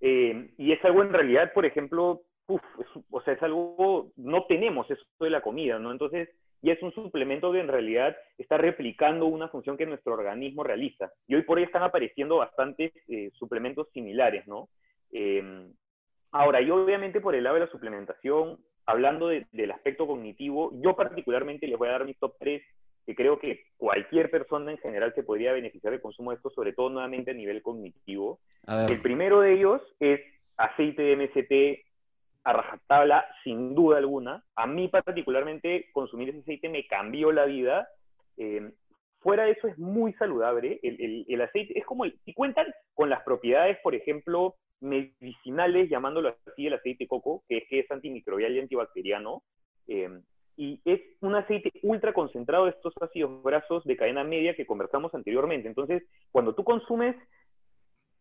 Eh, y es algo en realidad, por ejemplo, o sea, es algo, no tenemos eso de la comida, ¿no? Entonces, y es un suplemento que en realidad está replicando una función que nuestro organismo realiza. Y hoy por hoy están apareciendo bastantes eh, suplementos similares, ¿no? Eh, ahora, yo obviamente por el lado de la suplementación, hablando del aspecto cognitivo, yo particularmente les voy a dar mis top 3 que creo que cualquier persona en general se podría beneficiar del consumo de esto, sobre todo nuevamente a nivel cognitivo. El primero de ellos es aceite de MCT a rajatabla, sin duda alguna. A mí particularmente consumir ese aceite me cambió la vida. Eh, fuera de eso es muy saludable. El, aceite es como, el, si cuentan con las propiedades, por ejemplo, medicinales, llamándolo así, el aceite coco, que es que es antimicrobial y antibacteriano, eh, y es un aceite ultra concentrado de estos ácidos grasos de cadena media que conversamos anteriormente. Entonces, cuando tú consumes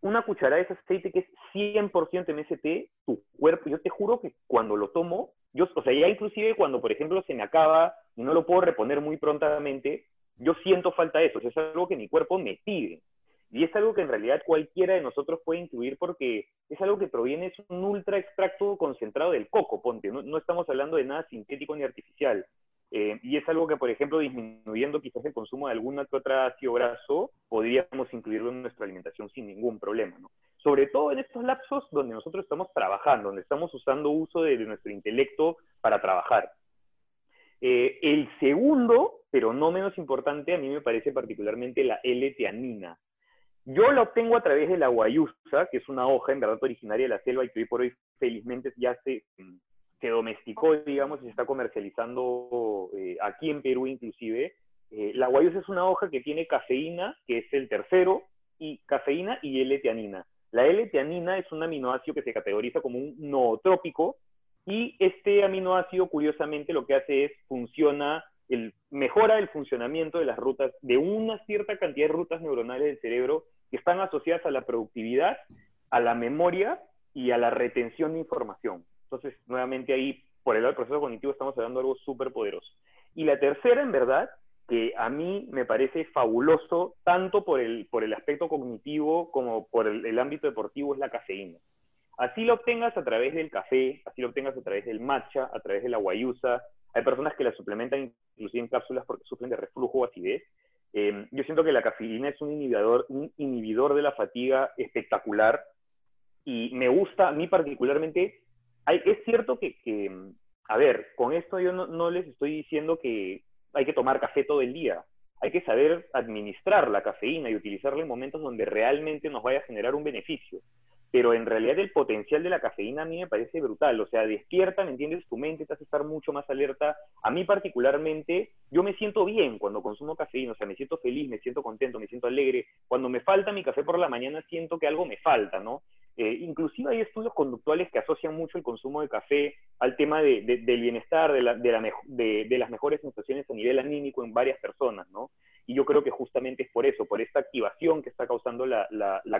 una cucharada de ese aceite que es 100% MST, tu cuerpo, yo te juro que cuando lo tomo, yo, o sea, ya inclusive cuando, por ejemplo, se me acaba y no lo puedo reponer muy prontamente, yo siento falta de eso, o sea, es algo que mi cuerpo me pide. Y es algo que en realidad cualquiera de nosotros puede incluir porque es algo que proviene, es un ultra extracto concentrado del coco, ponte. No, no estamos hablando de nada sintético ni artificial. Eh, y es algo que, por ejemplo, disminuyendo quizás el consumo de alguna que otra ácido graso, podríamos incluirlo en nuestra alimentación sin ningún problema. Sobre todo en estos lapsos donde nosotros estamos trabajando, donde estamos usando uso de, nuestro intelecto para trabajar. Eh, el segundo, pero no menos importante, a mí me parece particularmente la L-teanina. Yo la obtengo a través de la guayusa, que es una hoja en verdad originaria de la selva y que hoy por hoy felizmente ya se se domesticó, digamos, y se está comercializando eh, aquí en Perú inclusive. Eh, la guayusa es una hoja que tiene cafeína, que es el tercero, y cafeína y L-teanina. La L-teanina es un aminoácido que se categoriza como un nootrópico y este aminoácido, curiosamente, lo que hace es funciona, mejora el funcionamiento de las rutas, de una cierta cantidad de rutas neuronales del cerebro que están asociadas a la productividad, a la memoria y a la retención de información. Entonces, nuevamente ahí, por el lado del proceso cognitivo, estamos hablando de algo súper poderoso. Y la tercera, en verdad, que a mí me parece fabuloso, tanto por el, por el aspecto cognitivo como por el, ámbito deportivo, es la cafeína. Así lo obtengas a través del café, así lo obtengas a través del matcha, a través de la guayusa. Hay personas que la suplementan inclusive en cápsulas porque sufren de reflujo o acidez. Eh, yo siento que la cafeína es un inhibidor, un inhibidor de la fatiga espectacular y me gusta a mí particularmente es cierto que, a ver, con esto yo no, les estoy diciendo que hay que tomar café todo el día. Hay que saber administrar la cafeína y utilizarla en momentos donde realmente nos vaya a generar un beneficio. Pero en realidad el potencial de la cafeína a mí me parece brutal. O sea, despierta, ¿me entiendes? Tu mente te hace estar mucho más alerta. A mí particularmente, yo me siento bien cuando consumo cafeína. O sea, me siento feliz, me siento contento, me siento alegre. Cuando me falta mi café por la mañana, siento que algo me falta, ¿no? Eh, inclusive hay estudios conductuales que asocian mucho el consumo de café al tema de, del bienestar, de, la, de, las mejores sensaciones a nivel anímico en varias personas, ¿no? Y yo creo que justamente es por eso, por esta activación que está causando la,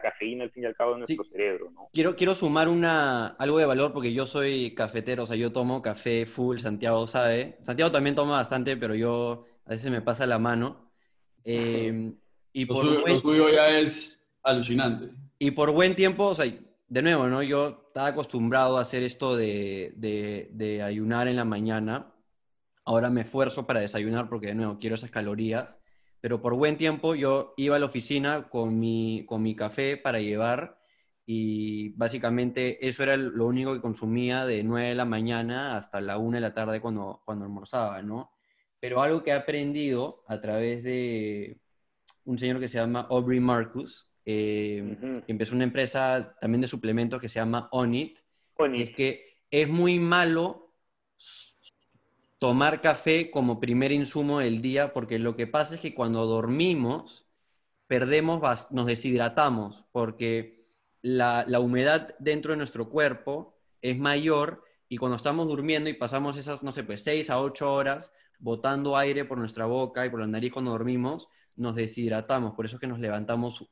cafeína al fin y al cabo de nuestro cerebro, ¿no? Quiero, quiero sumar una, algo de valor porque yo soy cafetero, o sea, yo tomo café full, Santiago sabe. Santiago también toma bastante, pero yo a veces me pasa la mano. Eh, y por lo suyo ya es alucinante. Y por buen tiempo, o sea, de nuevo, ¿no? Yo estaba acostumbrado a hacer esto de, de, ayunar en la mañana. Ahora me esfuerzo para desayunar porque, de nuevo, quiero esas calorías. Pero por buen tiempo yo iba a la oficina con mi, con mi café para llevar y básicamente eso era lo único que consumía de 9 de la mañana hasta la 1 de la tarde cuando, cuando almorzaba, ¿no? Pero algo que he aprendido a través de un señor que se llama Aubrey Marcus, eh, empezó una empresa también de suplementos que se llama Onit. Es que es muy malo tomar café como primer insumo del día porque lo que pasa es que cuando dormimos perdemos, nos deshidratamos porque la, la humedad dentro de nuestro cuerpo es mayor y cuando estamos durmiendo y pasamos esas, no sé, pues 6 a 8 horas botando aire por nuestra boca y por la nariz cuando dormimos, nos deshidratamos. Por eso es que nos levantamos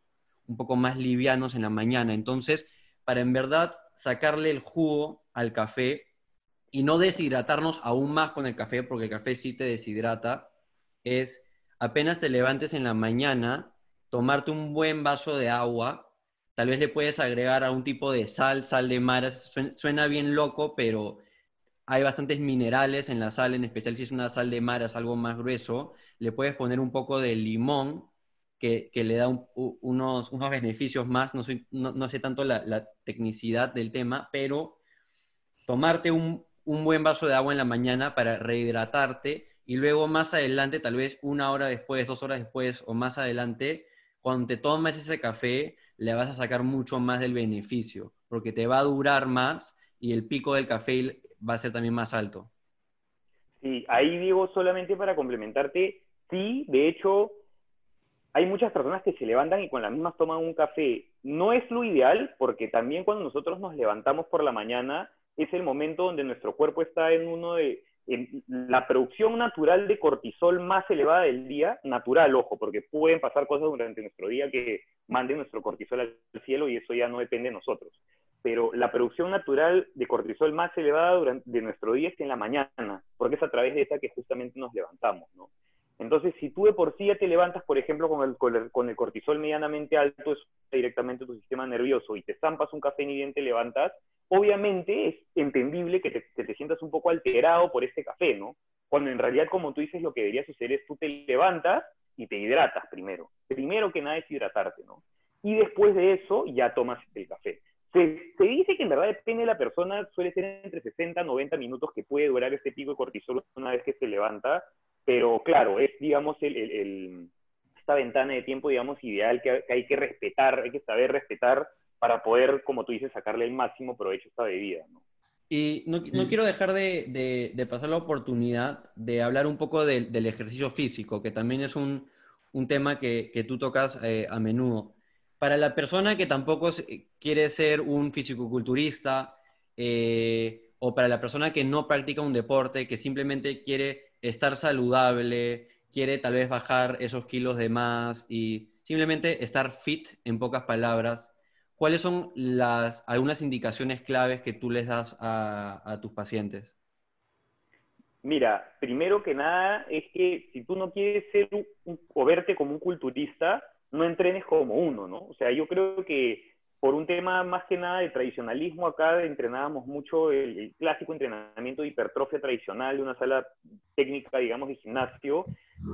un poco más livianos en la mañana. Entonces, para en verdad sacarle el jugo al café y no deshidratarnos aún más con el café, porque el café sí te deshidrata, es apenas te levantes en la mañana, tomarte un buen vaso de agua, tal vez le puedes agregar a un tipo de sal, sal de mar, suena bien loco, pero hay bastantes minerales en la sal, en especial si es una sal de mar, es algo más grueso, le puedes poner un poco de limón que, le da unos, unos beneficios más, no, no, sé tanto la, tecnicidad del tema, pero tomarte un, buen vaso de agua en la mañana para rehidratarte y luego más adelante, tal vez una hora después, dos horas después o más adelante, cuando te tomes ese café, le vas a sacar mucho más del beneficio, porque te va a durar más y el pico del café va a ser también más alto. Sí, ahí digo solamente para complementarte, sí, de hecho, hay muchas personas que se levantan y con las mismas toman un café. No es lo ideal porque también cuando nosotros nos levantamos por la mañana es el momento donde nuestro cuerpo está en uno de la producción natural de cortisol más elevada del día, natural, ojo, porque pueden pasar cosas durante nuestro día que manden nuestro cortisol al cielo y eso ya no depende de nosotros. Pero la producción natural de cortisol más elevada durante, de nuestro día es en la mañana, porque es a través de esa que justamente nos levantamos, ¿no? Entonces, si tú de por sí ya te levantas, por ejemplo, con el, con el, cortisol medianamente alto, es directamente tu sistema nervioso, y te zampas un café ni bien te levantas, obviamente es entendible que te, que te sientas un poco alterado por este café, ¿no? Cuando en realidad, como tú dices, lo que debería suceder es tú te levantas y te hidratas primero. Primero que nada es hidratarte, ¿no? Y después de eso ya tomas el café. Se, se, dice que en verdad depende de la persona, suele ser entre 60 y 90 minutos que puede durar este pico de cortisol una vez que se levanta, pero claro, es, digamos, el, el, esta ventana de tiempo, digamos, ideal que, hay que respetar, hay que saber respetar para poder, como tú dices, sacarle el máximo provecho a esta bebida, ¿no? Y no, no quiero dejar de, de, de, pasar la oportunidad de hablar un poco del, del ejercicio físico, que también es un, un tema que, que tú tocas eh, a menudo. Para la persona que tampoco quiere ser un fisicoculturista, eh, o para la persona que no practica un deporte, que simplemente quiere estar saludable, quiere tal vez bajar esos kilos de más y simplemente estar fit, en pocas palabras, ¿cuáles son las, algunas indicaciones claves que tú les das a, tus pacientes? Mira, primero que nada es que si tú no quieres ser o verte como un culturista, no entrenes como uno, ¿no? O sea, yo creo que por un tema más que nada de tradicionalismo, acá entrenábamos mucho el, clásico entrenamiento de hipertrofia tradicional de una sala técnica, digamos, de gimnasio,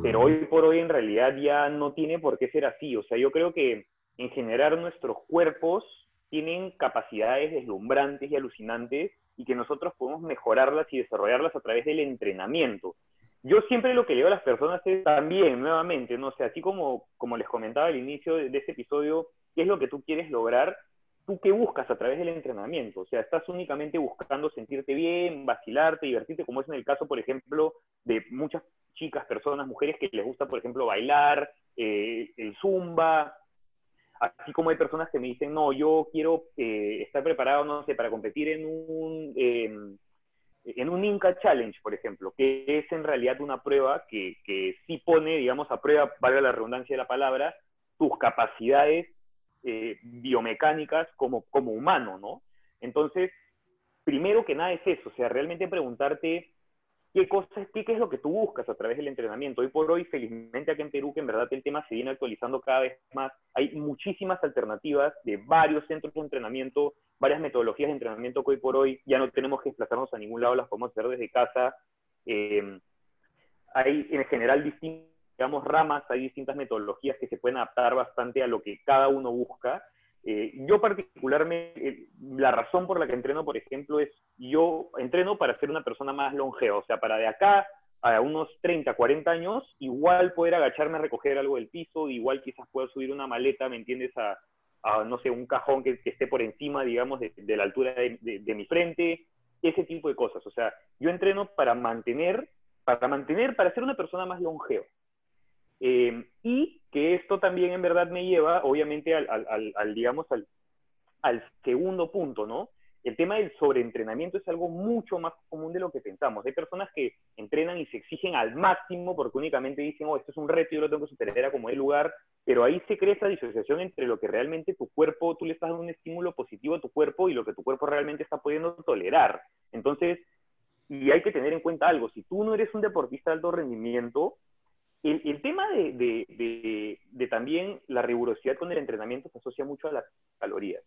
pero hoy por hoy en realidad ya no tiene por qué ser así. O sea, yo creo que en general nuestros cuerpos tienen capacidades deslumbrantes y alucinantes y que nosotros podemos mejorarlas y desarrollarlas a través del entrenamiento. Yo siempre lo que le digo a las personas es también, nuevamente, ¿no? Sea, así como, como les comentaba al inicio de este episodio, qué es lo que tú quieres lograr, tú qué buscas a través del entrenamiento. O sea, estás únicamente buscando sentirte bien, vacilarte, divertirte, como es en el caso, por ejemplo, de muchas chicas, personas, mujeres que les gusta, por ejemplo, bailar, eh, el zumba. Así como hay personas que me dicen, no, yo quiero eh, estar preparado, no sé, para competir en un, em, en un Inca Challenge, por ejemplo, que es en realidad una prueba que, que sí pone, digamos, a prueba, valga la redundancia de la palabra, tus capacidades eh, biomecánicas como, como humano, ¿no? Entonces, primero que nada es eso, o sea, realmente preguntarte qué cosas, qué, qué es lo que tú buscas a través del entrenamiento. Hoy por hoy, felizmente aquí en Perú, que en verdad el tema se viene actualizando cada vez más, hay muchísimas alternativas de varios centros de entrenamiento, varias metodologías de entrenamiento que hoy por hoy ya no tenemos que desplazarnos a ningún lado, las podemos hacer desde casa. Eh, hay en general distintos digamos, ramas, hay distintas metodologías que se pueden adaptar bastante a lo que cada uno busca. Eh, yo particularmente, eh, la razón por la que entreno, por ejemplo, es yo entreno para ser una persona más longeva, o sea, para de acá a unos 30, 40 años, igual poder agacharme a recoger algo del piso, igual quizás pueda subir una maleta, ¿me entiendes?, a, no sé, un cajón que, esté por encima, digamos, de, la altura de, mi frente, ese tipo de cosas. O sea, yo entreno para mantener, para mantener, para ser una persona más longeva. Eh, y que esto también en verdad me lleva, obviamente, al, digamos, al, segundo punto, ¿no? El tema del sobreentrenamiento es algo mucho más común de lo que pensamos. Hay personas que entrenan y se exigen al máximo porque únicamente dicen, oh, esto es un reto, yo lo tengo que superar como el lugar, pero ahí se crea esa disociación entre lo que realmente tu cuerpo, tú le estás dando un estímulo positivo a tu cuerpo y lo que tu cuerpo realmente está pudiendo tolerar. Entonces, y hay que tener en cuenta algo, si tú no eres un deportista de alto rendimiento, el, tema de, también la rigurosidad con el entrenamiento se asocia mucho a las calorías.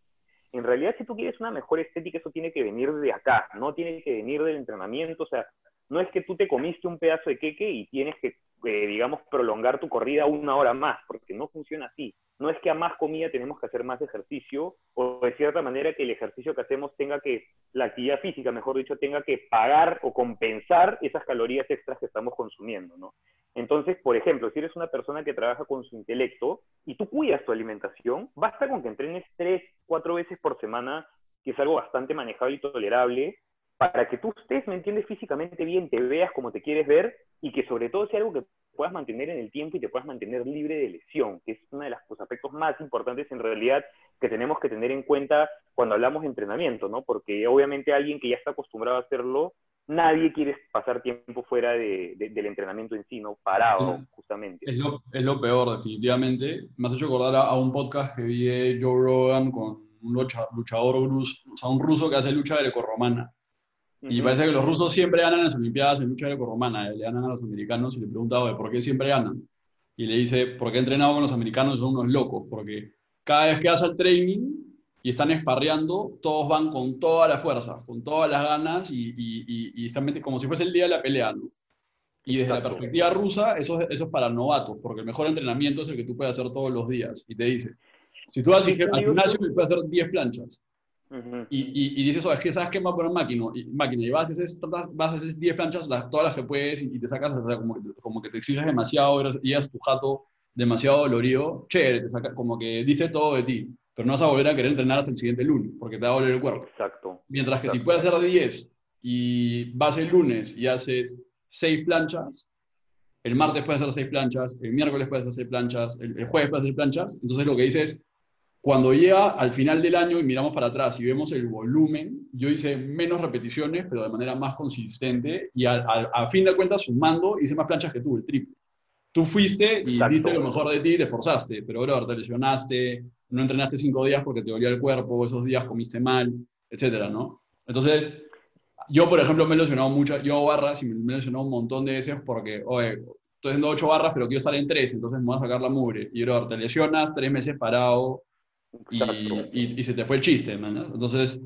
En realidad, si tú quieres una mejor estética, eso tiene que venir de acá, no tiene que venir del entrenamiento. O sea, no es que tú te comiste un pedazo de queque y tienes que, eh, digamos, prolongar tu corrida una hora más, porque no funciona así. No es que a más comida tenemos que hacer más ejercicio, o de cierta manera que el ejercicio que hacemos tenga que, la actividad física, mejor dicho, tenga que pagar o compensar esas calorías extras que estamos consumiendo, ¿no? Entonces, por ejemplo, si eres una persona que trabaja con su intelecto y tú cuidas tu alimentación, basta con que entrenes tres, cuatro veces por semana, que es algo bastante manejable y tolerable, para que tú estés, ¿me entiendes?, físicamente bien, te veas como te quieres ver y que sobre todo sea algo que puedas mantener en el tiempo y te puedas mantener libre de lesión, que es uno de los aspectos más importantes en realidad que tenemos que tener en cuenta cuando hablamos de entrenamiento, ¿no? Porque obviamente alguien que ya está acostumbrado a hacerlo nadie quiere pasar tiempo fuera de, del entrenamiento en sí, ¿no? Parado, justamente. Es lo, es lo, peor, definitivamente. Me has hecho acordar a, un podcast que vi de Joe Rogan con un luchador ruso, o sea, un ruso que hace lucha grecorromana. Y parece que los rusos siempre ganan en las Olimpiadas en lucha grecorromana, le ganan a los americanos y le preguntaba, ¿por qué siempre ganan? Y le dice, porque he entrenado con los americanos son unos locos, porque cada vez que hace el training y están esparreando, todos van con todas las fuerzas, con todas las ganas y, y, están como si fuese el día de la pelea, ¿no? Y desde la perspectiva rusa, eso, eso es para novatos, porque el mejor entrenamiento es el que tú puedes hacer todos los días. Y te dice, si tú vas al gimnasio, puedes hacer 10 planchas y, y, dices, oh, es que sabes que va a poner máquina, y, máquina, y vas a hacer 10 planchas, todas las que puedes, y, te sacas, como, como, que te exiges demasiado, y es tu jato demasiado dolorido, chévere, te saca, como que dice todo de ti, pero no vas a volver a querer entrenar hasta el siguiente lunes, porque te va a doler el cuerpo. Exacto. Mientras que si puedes hacer 10 y vas el lunes y haces 6 planchas, el martes puedes hacer 6 planchas, el miércoles puedes hacer 6 planchas, el, el jueves puedes hacer planchas, entonces lo que dices cuando llega al final del año y miramos para atrás y vemos el volumen, yo hice menos repeticiones, pero de manera más consistente y a, fin de cuentas, sumando, hice más planchas que tú, el triple. Tú fuiste y diste lo mejor de ti y te forzaste, pero bro, te lesionaste, no entrenaste cinco días porque te dolía el cuerpo, esos días comiste mal, etcétera, ¿no? Entonces, yo, por ejemplo, me he lesionado mucho, yo hago barras y me he lesionado un montón de veces porque, oye, estoy haciendo ocho barras, pero quiero estar en tres, entonces me voy a sacar la mugre. Y, bro, te lesionas, tres meses parado, y, y, se te fue el chiste, ¿no? Entonces,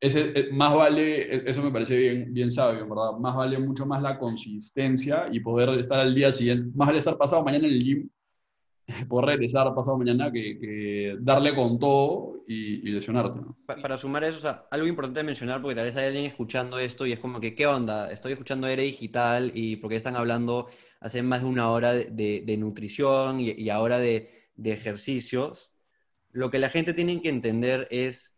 ese, eh, más vale, e, eso me parece bien, bien sabio, ¿verdad? Más vale mucho más la consistencia y poder estar al día siguiente, más vale estar pasado mañana en el gym, poder regresar pasado mañana que, que darle con todo y, lesionarte, ¿no? Para, sumar eso, o sea, algo importante de mencionar, porque tal vez hay alguien escuchando esto y es como que, ¿qué onda? Estoy escuchando Ere Digital y porque están hablando hace más de una hora de, de, nutrición y, y ahora de, de ejercicios lo que la gente tiene que entender es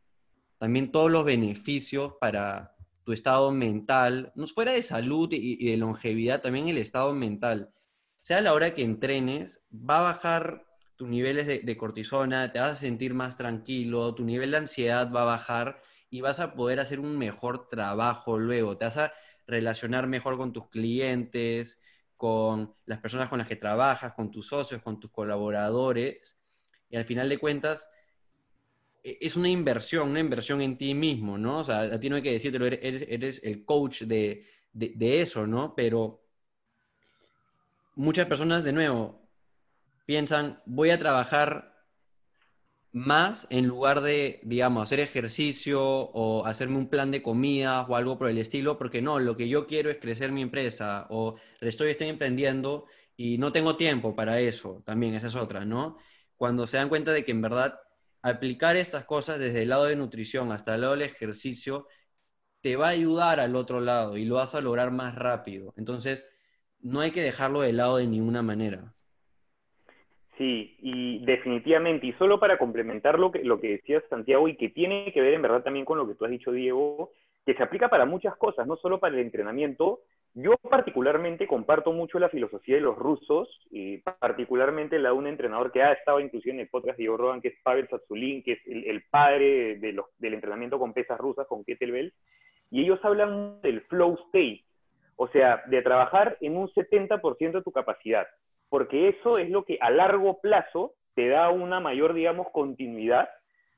también todos los beneficios para tu estado mental, no fuera de salud y, de longevidad, también el estado mental. Sea la hora que entrenes, va a bajar tus niveles de, cortisona, te vas a sentir más tranquilo, tu nivel de ansiedad va a bajar y vas a poder hacer un mejor trabajo luego, te vas a relacionar mejor con tus clientes, con las personas con las que trabajas, con tus socios, con tus colaboradores y al final de cuentas e, es una inversión, una inversión en ti mismo, ¿no? O sea, a ti no hay que decirte, eres, eres el coach de, de, eso, ¿no? Pero muchas personas, de nuevo, piensan, voy a trabajar más en lugar de, digamos, hacer ejercicio o hacerme un plan de comida o algo por el estilo, porque no, lo que yo quiero es crecer mi empresa o estoy, estoy emprendiendo y no tengo tiempo para eso, también esa es otra, ¿no? Cuando se dan cuenta de que en verdad aplicar estas cosas desde el lado de nutrición hasta el lado del ejercicio te va a ayudar al otro lado y lo vas a lograr más rápido. Entonces, no hay que dejarlo de lado de ninguna manera. Sí, y definitivamente, y solo para complementar lo que, lo que decías Santiago y que tiene que ver en verdad también con lo que tú has dicho Diego, que se aplica para muchas cosas, no solo para el entrenamiento, yo particularmente comparto mucho la filosofía de los rusos, y particularmente la de un entrenador que ha estado inclusive en el podcast de Joe Rogan, que es Pavel Satsulin, que es el, padre del entrenamiento con pesas rusas, con kettlebell, y ellos hablan del flow state, o sea, de trabajar en un 70% de tu capacidad, porque eso es lo que a largo plazo te da una mayor, digamos, continuidad,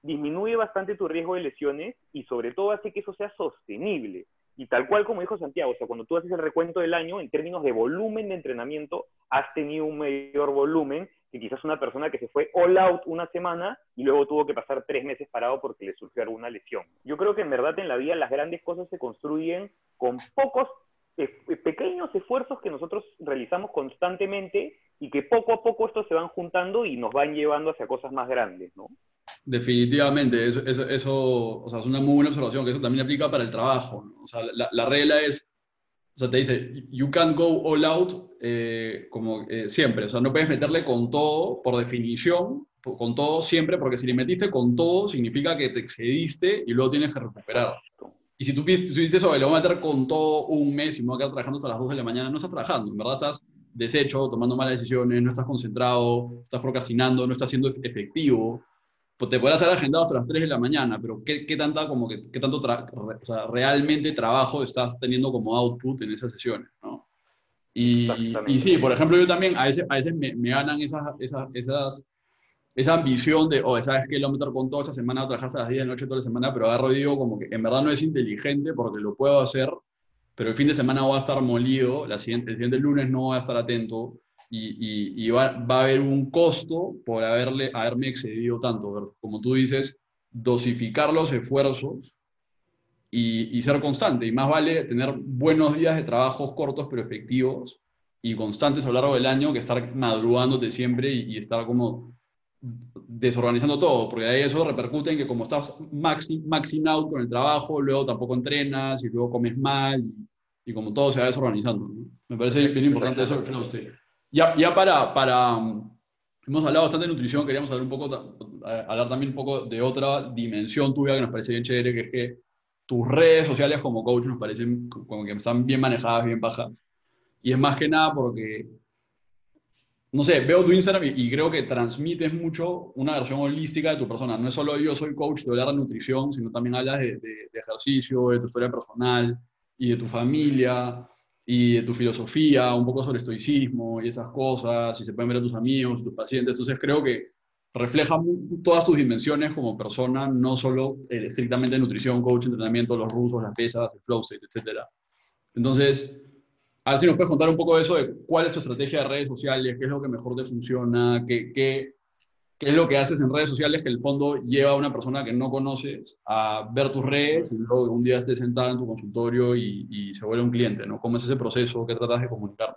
disminuye bastante tu riesgo de lesiones y sobre todo hace que eso sea sostenible. Y tal cual como dijo Santiago, o sea, cuando tú haces el recuento del año, en términos de volumen de entrenamiento, has tenido un mayor volumen que quizás una persona que se fue all out una semana y luego tuvo que pasar tres meses parado porque le surgió alguna lesión. Yo creo que en verdad en la vida las grandes cosas se construyen con pocos pequeños esfuerzos que nosotros realizamos constantemente y que poco a poco estos se van juntando y nos van llevando hacia cosas más grandes, ¿no? Definitivamente, eso, eso, o sea, es una muy buena observación, que eso también aplica para el trabajo. O sea, la, la, regla es, o sea, te dice, you can't go all out eh, como eh, siempre, o sea, no puedes meterle con todo, por definición, con todo siempre, porque si le metiste con todo, significa que te excediste y luego tienes que recuperar. Y si tú, si dices, oye, le voy a meter con todo un mes y me voy a quedar trabajando hasta las 2 de la mañana, no estás trabajando, en verdad estás deshecho, tomando malas decisiones, no estás concentrado, estás procrastinando, no estás siendo efectivo pues te podrás hacer agendado hasta las 3 de la mañana, pero ¿qué, qué tanta, como que, qué tanto o sea, realmente trabajo estás teniendo como output en esas sesiones, ¿no? Y, y sí, por ejemplo, yo también a veces, a veces me, me ganan esas, esas, esas esa ambición de, oh, ¿sabes qué? Lo meter con toda esta semana, trabajar hasta las 10 de la noche toda la semana, pero agarro y digo como que en verdad no es inteligente porque lo puedo hacer, pero el fin de semana voy a estar molido, la siguiente, el siguiente lunes no voy a estar atento y, va, a haber un costo por haberle, haberme excedido tanto. Como tú dices, dosificar los esfuerzos y, ser constante. Y más vale tener buenos días de trabajos cortos pero efectivos y constantes a lo largo del año que estar madrugándote siempre y estar como desorganizando todo, porque ahí eso repercute en que como estás maxi, maxing out con el trabajo, luego tampoco entrenas y luego comes mal y, como todo se va desorganizando. Me parece bien importante eso que usted. Ya, ya para, para, hemos hablado bastante de nutrición, queríamos hablar un poco, hablar también un poco de otra dimensión tuya que nos parece bien chévere, que es que tus redes sociales como coach nos parecen como que están bien manejadas, bien bajas. Y es más que nada porque no sé, veo tu Instagram y, creo que transmites mucho una versión holística de tu persona. No es solo yo soy coach de hablar de nutrición, sino también hablas de, ejercicio, de tu historia personal y de tu familia y de tu filosofía, un poco sobre estoicismo y esas cosas, y se pueden ver a tus amigos, tus pacientes. Entonces creo que refleja todas tus dimensiones como persona, no solo eh, estrictamente nutrición, coach, entrenamiento, los rusos, las pesas, el flow state, etc. Entonces, a ver si nos puedes contar un poco de eso, de cuál es tu estrategia de redes sociales, qué es lo que mejor te funciona, qué, es lo que haces en redes sociales que el fondo lleva a una persona que no conoces a ver tus redes y luego un día estés sentada en tu consultorio y, se vuelve un cliente, ¿no? ¿Cómo es ese proceso? ¿Qué tratas de comunicar?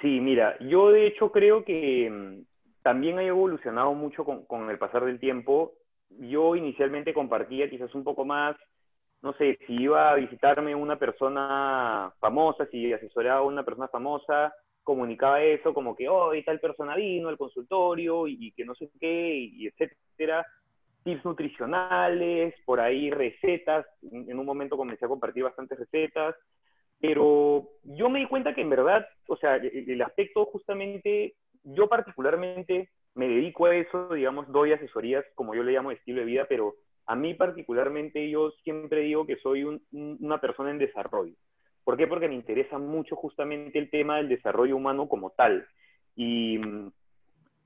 Sí, mira, yo de hecho creo que mm, también ha evolucionado mucho con el pasar del tiempo. Yo inicialmente compartía quizás un poco más no sé, si iba a visitarme una persona famosa, si asesoraba a una persona famosa, comunicaba eso como que, oh, tal persona vino al consultorio y, que no sé qué, y, etcétera. Tips nutricionales, por ahí recetas. En un momento comencé a compartir bastantes recetas. Pero yo me di cuenta que en verdad, o sea, el aspecto justamente, yo particularmente me dedico a eso, digamos, doy asesorías, como yo le llamo, de estilo de vida, pero a mí particularmente yo siempre digo que soy una persona en desarrollo. ¿Por qué? Porque me interesa mucho justamente el tema del desarrollo humano como tal. Y mm,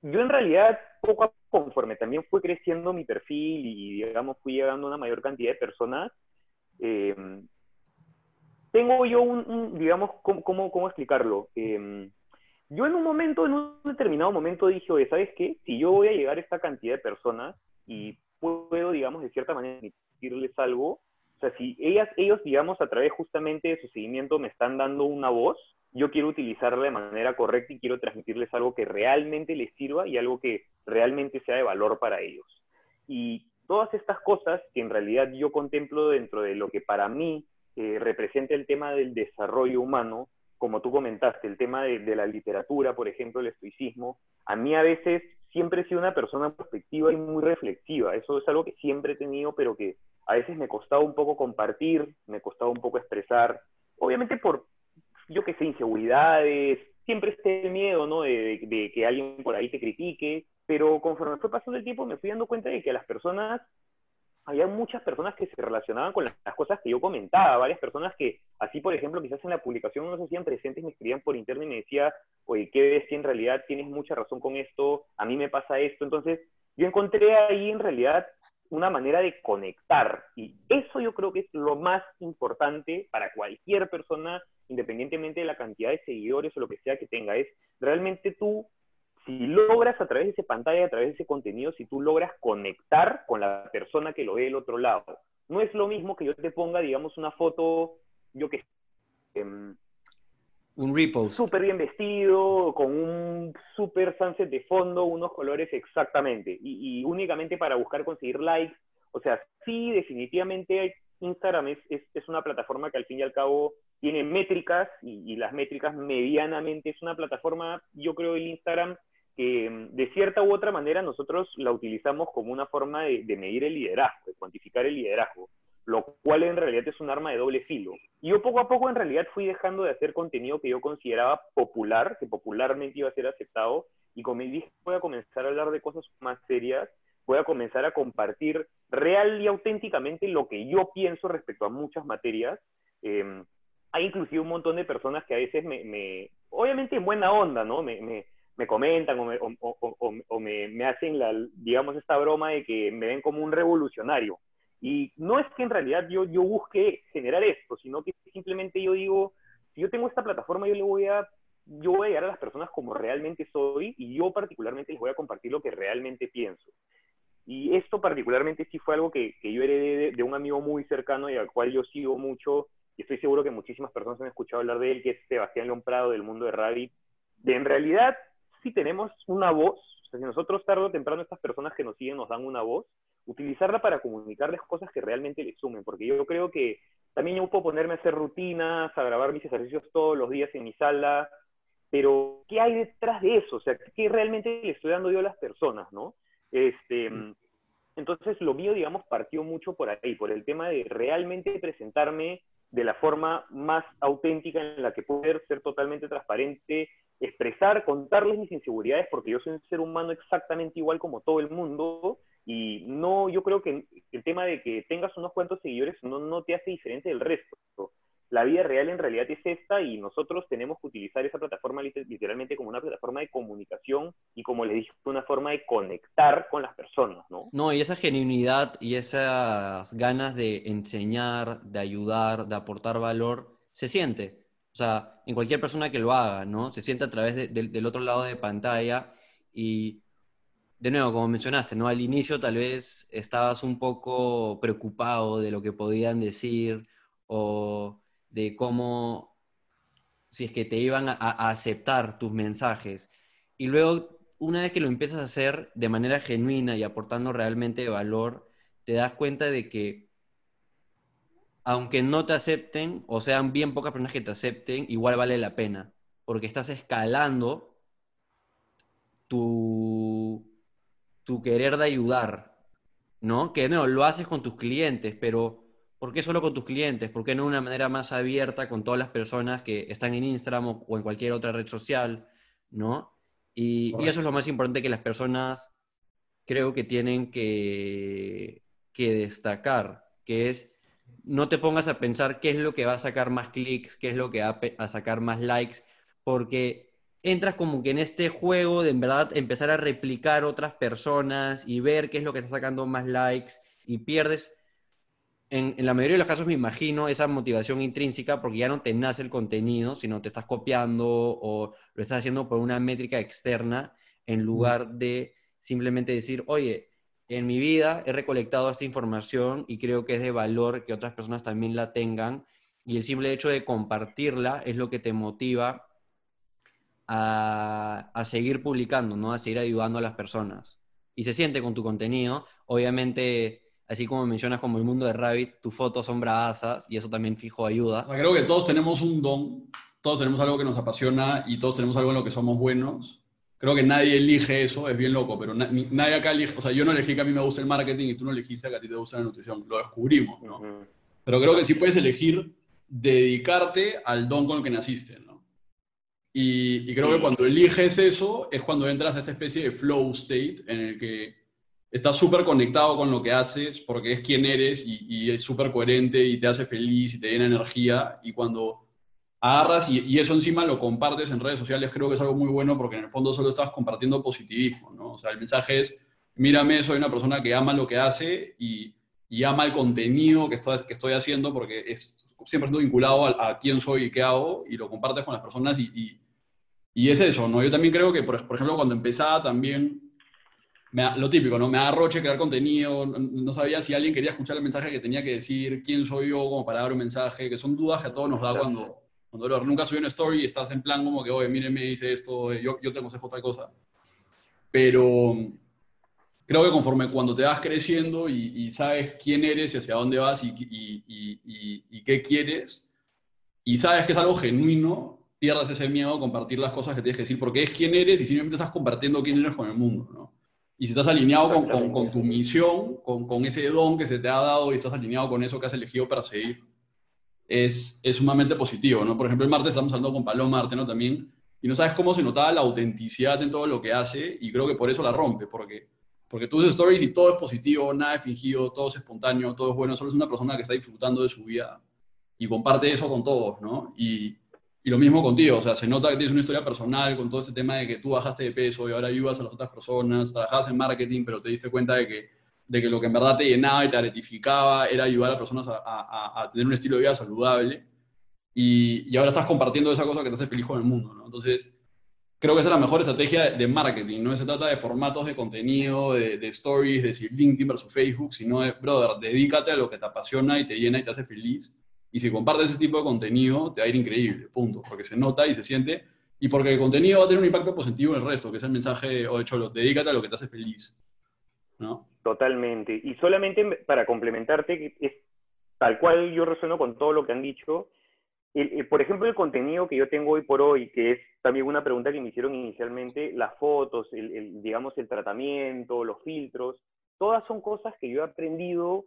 yo en realidad, poco a poco, conforme también fue creciendo mi perfil y, digamos, fui llegando a una mayor cantidad de personas, eh, tengo yo un, digamos, ¿cómo, cómo, explicarlo? Eh, yo en un momento, en un determinado momento dije, ¿sabes qué? Si yo voy a llegar a esta cantidad de personas y puedo, digamos, de cierta manera emitirles algo. O sea, si ellas, ellos, digamos, a través justamente de su seguimiento me están dando una voz, yo quiero utilizarla de manera correcta y quiero transmitirles algo que realmente les sirva y algo que realmente sea de valor para ellos. Y todas estas cosas que en realidad yo contemplo dentro de lo que para mí eh, representa el tema del desarrollo humano, como tú comentaste, el tema de, de, la literatura, por ejemplo, el estoicismo, a mí a veces siempre he sido una persona prospectiva y muy reflexiva. Eso es algo que siempre he tenido, pero que a veces me costaba un poco compartir, me costaba un poco expresar. Obviamente por, yo que sé, inseguridades, siempre este miedo, ¿no? De, de, que alguien por ahí te critique, pero conforme fue pasando el tiempo me fui dando cuenta de que a las personas había muchas personas que se relacionaban con las, cosas que yo comentaba, varias personas que, así por ejemplo, quizás en la publicación no se hacían presentes, me escribían por internet y me decía, oye, ¿qué ves si en realidad tienes mucha razón con esto? A mí me pasa esto. Entonces, yo encontré ahí en realidad una manera de conectar y eso yo creo que es lo más importante para cualquier persona, independientemente de la cantidad de seguidores o lo que sea que tenga, es realmente tú si logras a través de esa pantalla, a través de ese contenido, si tú logras conectar con la persona que lo ve del otro lado. No es lo mismo que yo te ponga, digamos, una foto, yo que eh, un repost. Súper bien vestido, con un super sunset de fondo, unos colores exactamente, y, únicamente para buscar conseguir likes. O sea, sí, definitivamente Instagram es, es, una plataforma que al fin y al cabo tiene métricas, y, y las métricas medianamente es una plataforma, yo creo, el Instagram que de cierta u otra manera nosotros la utilizamos como una forma de, medir el liderazgo, de cuantificar el liderazgo, lo cual en realidad es un arma de doble filo. Y yo poco a poco en realidad fui dejando de hacer contenido que yo consideraba popular, que popularmente iba a ser aceptado, y como dije, voy a comenzar a hablar de cosas más serias, voy a comenzar a compartir real y auténticamente lo que yo pienso respecto a muchas materias. Eh, hay inclusive un montón de personas que a veces me, me obviamente en buena onda, ¿no? Me, me comentan o, me, me, hacen, la, digamos, esta broma de que me ven como un revolucionario. Y no es que en realidad yo, yo busque generar esto, sino que simplemente yo digo, si yo tengo esta plataforma, yo le voy a yo voy a llegar a las personas como realmente soy y yo particularmente les voy a compartir lo que realmente pienso. Y esto particularmente sí fue algo que, que yo heredé de, un amigo muy cercano y al cual yo sigo mucho, y estoy seguro que muchísimas personas han escuchado hablar de él, que es Sebastián León Prado del mundo de Rabbit. De, en realidad, si tenemos una voz, o sea, si nosotros tarde o temprano estas personas que nos siguen nos dan una voz, utilizarla para comunicarles cosas que realmente les sumen, porque yo creo que también yo puedo ponerme a hacer rutinas, a grabar mis ejercicios todos los días en mi sala, pero ¿qué hay detrás de eso? O sea, ¿qué realmente le estoy dando yo a las personas, no? Este, mm. entonces, lo mío, digamos, partió mucho por ahí, por el tema de realmente presentarme de la forma más auténtica en la que poder ser totalmente transparente, expresar, contarles mis inseguridades, porque yo soy un ser humano exactamente igual como todo el mundo, y no, yo creo que el tema de que tengas unos cuantos seguidores no, no te hace diferente del resto la vida real en realidad es esta y nosotros tenemos que utilizar esa plataforma literalmente como una plataforma de comunicación y como les dije, una forma de conectar con las personas, ¿no? No, y esa genuinidad y esas ganas de enseñar, de ayudar, de aportar valor, se siente. O sea, en cualquier persona que lo haga, ¿no? Se siente a través del otro lado de pantalla y de nuevo, como mencionaste, ¿no? Al inicio tal vez estabas un poco preocupado de lo que podían decir o de cómo, si es que te iban a, aceptar tus mensajes. Y luego, una vez que lo empiezas a hacer de manera genuina y aportando realmente valor, te das cuenta de que aunque no te acepten, o sean bien pocas personas que te acepten, igual vale la pena, porque estás escalando tu, tu querer de ayudar, ¿no? Que no, lo haces con tus clientes, pero ¿Por qué solo con tus clientes? ¿Por qué no de una manera más abierta con todas las personas que están en Instagram o, en cualquier otra red social? ¿no? Y, eso es lo más importante que las personas creo que tienen que, que destacar, que es no te pongas a pensar qué es lo que va a sacar más clics, qué es lo que va a sacar más likes, porque entras como que en este juego de en verdad empezar a replicar otras personas y ver qué es lo que está sacando más likes y pierdes. En, la mayoría de los casos me imagino esa motivación intrínseca porque ya no te nace el contenido, sino te estás copiando o lo estás haciendo por una métrica externa en lugar de simplemente decir, oye, en mi vida he recolectado esta información y creo que es de valor que otras personas también la tengan y el simple hecho de compartirla es lo que te motiva a, a seguir publicando, ¿no? A seguir ayudando a las personas. Y se siente con tu contenido. Obviamente así como mencionas como el mundo de Rabbit, tus fotos son bravasas y eso también fijo ayuda. Creo que todos tenemos un don, todos tenemos algo que nos apasiona y todos tenemos algo en lo que somos buenos. Creo que nadie elige eso, es bien loco, pero nadie acá elige, o sea, yo no elegí que a mí me gusta el marketing y tú no elegiste que a ti te gusta la nutrición, lo descubrimos, ¿no? Pero creo que sí puedes elegir dedicarte al don con el que naciste, ¿no? Y, y creo que cuando eliges eso es cuando entras a esta especie de flow state en el que estás súper conectado con lo que haces porque es quien eres y, es súper coherente y te hace feliz y te llena energía. Y cuando agarras y, eso encima lo compartes en redes sociales, creo que es algo muy bueno porque en el fondo solo estás compartiendo positivismo, ¿no? O sea, el mensaje es, mírame, soy una persona que ama lo que hace y, ama el contenido que estoy, que estoy haciendo porque es siempre estoy vinculado a, quién soy y qué hago y lo compartes con las personas y, y, es eso, ¿no? Yo también creo que, por, por ejemplo, cuando empezaba también lo típico, ¿no? Me da roche crear contenido, no, sabía si alguien quería escuchar el mensaje que tenía que decir, quién soy yo como para dar un mensaje, que son dudas que a todos nos da cuando, nunca subí una story y estás en plan como que, oye, mírenme, dice esto, yo, yo te aconsejo tal cosa. Pero creo que conforme cuando te vas creciendo y, sabes quién eres y hacia dónde vas y, y, y, qué quieres, y sabes que es algo genuino, pierdas ese miedo a compartir las cosas que tienes que decir, porque es quién eres y simplemente estás compartiendo quién eres con el mundo, ¿no? Y si estás alineado con, con, con tu misión, con, con, ese don que se te ha dado y estás alineado con eso que has elegido para seguir, es, es sumamente positivo, ¿no? Por ejemplo, el martes estamos hablando con Paloma Marte, ¿no? También, y no sabes cómo se notaba la autenticidad en todo lo que hace, y creo que por eso la rompe, porque, porque tú haces stories y todo es positivo, nada es fingido, todo es espontáneo, todo es bueno, solo es una persona que está disfrutando de su vida y comparte eso con todos, ¿no? Y, Y lo mismo contigo, o sea, se nota que tienes una historia personal con todo este tema de que tú bajaste de peso y ahora ayudas a las otras personas, trabajabas en marketing, pero te diste cuenta de que, de que lo que en verdad te llenaba y te gratificaba era ayudar a personas a, a, a tener un estilo de vida saludable. Y, y, ahora estás compartiendo esa cosa que te hace feliz con el mundo, ¿no? Entonces, creo que esa es la mejor estrategia de marketing, no se trata de formatos de contenido, de, de stories, de si LinkedIn versus Facebook, sino de, brother, dedícate a lo que te apasiona y te llena y te hace feliz y si compartes ese tipo de contenido, te va a ir increíble, punto. Porque se nota y se siente. Y porque el contenido va a tener un impacto positivo en el resto, que es el mensaje, o de hecho, dedícate a lo que te hace feliz. ¿no? Totalmente. Y solamente para complementarte, es tal cual yo resueno con todo lo que han dicho. por ejemplo, el contenido que yo tengo hoy por hoy, que es también una pregunta que me hicieron inicialmente, las fotos, el, digamos, el tratamiento, los filtros, todas son cosas que yo he aprendido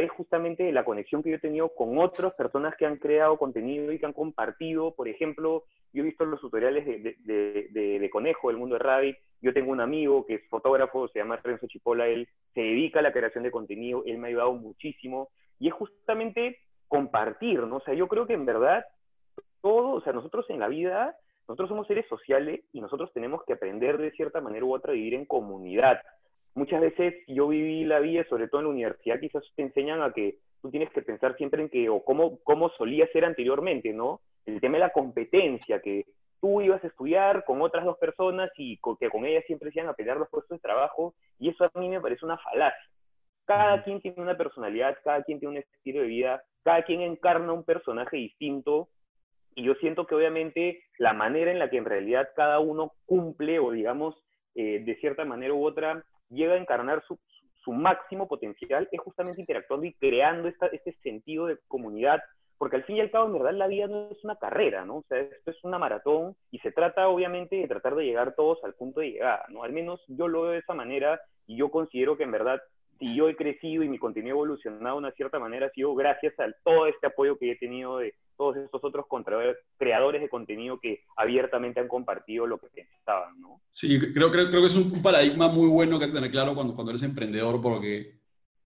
es justamente la conexión que yo he tenido con otras personas que han creado contenido y que han compartido. Por ejemplo, yo he visto los tutoriales de, Conejo, del mundo de Rabbit. Yo tengo un amigo que es fotógrafo, se llama Renzo Chipola, él se dedica a la creación de contenido, él me ha ayudado muchísimo. Y es justamente compartir, ¿no? O sea, yo creo que en verdad todo, o sea, nosotros en la vida, nosotros somos seres sociales y nosotros tenemos que aprender de cierta manera u otra a vivir en comunidad muchas veces yo viví la vida, sobre todo en la universidad, quizás te enseñan a que tú tienes que pensar siempre en que, o cómo, cómo solía ser anteriormente, ¿no? El tema de la competencia, que tú ibas a estudiar con otras dos personas y que con ellas siempre se iban a pelear los puestos de trabajo, y eso a mí me parece una falacia. Cada quien tiene una personalidad, cada quien tiene un estilo de vida, cada quien encarna un personaje distinto, y yo siento que obviamente la manera en la que en realidad cada uno cumple, o digamos, eh, de cierta manera u otra, llega a encarnar su, su máximo potencial es justamente interactuando y creando esta, este sentido de comunidad, porque al fin y al cabo, en verdad, la vida no es una carrera, ¿no? O sea, esto es una maratón y se trata, obviamente, de tratar de llegar todos al punto de llegada, ¿no? Al menos yo lo veo de esa manera y yo considero que, en verdad, si yo he crecido y mi contenido ha evolucionado de una cierta manera, ha sido gracias a todo este apoyo que he tenido de todos estos otros creadores de contenido que abiertamente han compartido lo que pensaban, ¿no? Sí, creo, creo, creo que es un paradigma muy bueno que tener claro cuando, cuando eres emprendedor, porque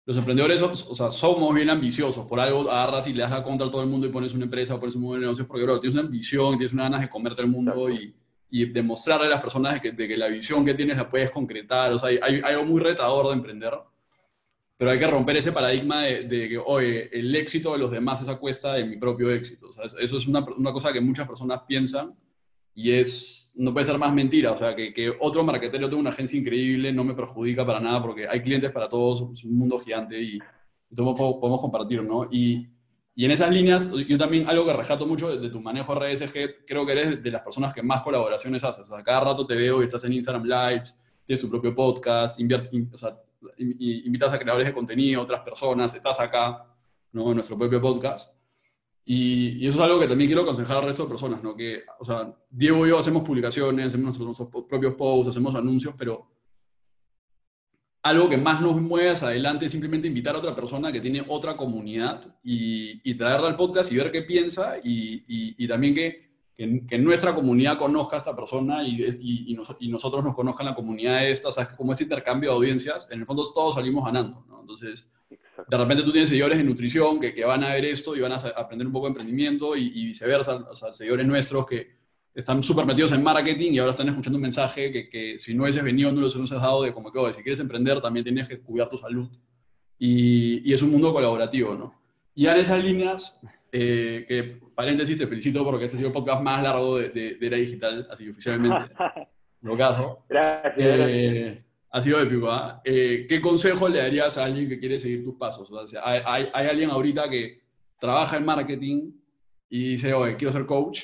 los emprendedores o sea, somos bien ambiciosos, por algo agarras y le das la contra a todo el mundo y pones una empresa o pones un modelo de negocios, porque bro, tienes una ambición, tienes una ganas de comerte el mundo y, y, demostrarle a las personas de que, de que, la visión que tienes la puedes concretar, o sea, hay, hay algo muy retador de emprender pero hay que romper ese paradigma de, que, oye, el éxito de los demás es a cuesta de mi propio éxito. O sea, eso es una, una, cosa que muchas personas piensan y es, no puede ser más mentira. O sea, que, que otro marketero tenga una agencia increíble no me perjudica para nada porque hay clientes para todos, es un mundo gigante y, y todos podemos compartir, ¿no? Y, y, en esas líneas, yo también algo que rescato mucho de, tu manejo de redes es que creo que eres de las personas que más colaboraciones haces. O sea, cada rato te veo y estás en Instagram Lives, tienes tu propio podcast, invierte, o sea, invitas a creadores de contenido, otras personas, estás acá, ¿no? En nuestro propio podcast. Y, eso es algo que también quiero aconsejar al resto de personas, ¿no? Que, o sea, Diego y yo hacemos publicaciones, hacemos nuestros, propios posts, hacemos anuncios, pero algo que más nos mueve hacia adelante es simplemente invitar a otra persona que tiene otra comunidad y, y traerla al podcast y ver qué piensa y, y también que que, nuestra comunidad conozca a esta persona y, y, y, nosotros nos conozcan la comunidad de esta, sea, como ese intercambio de audiencias, en el fondo todos salimos ganando, ¿no? Entonces, de repente tú tienes seguidores en nutrición que, que, van a ver esto y van a aprender un poco de emprendimiento y, viceversa, o sea, seguidores nuestros que están súper metidos en marketing y ahora están escuchando un mensaje que, que si no hubieses venido no los hemos dado de como que, si quieres emprender también tienes que cuidar tu salud. Y, y es un mundo colaborativo, ¿no? Y en esas líneas, eh, que paréntesis, te felicito porque este ha sido el podcast más largo de, de, Era Digital, así oficialmente. lo caso. Gracias, eh, Ha sido épico, ¿ah? eh, ¿Qué consejo le darías a alguien que quiere seguir tus pasos? O sea, hay, hay, alguien ahorita que trabaja en marketing y dice, oye, quiero ser coach,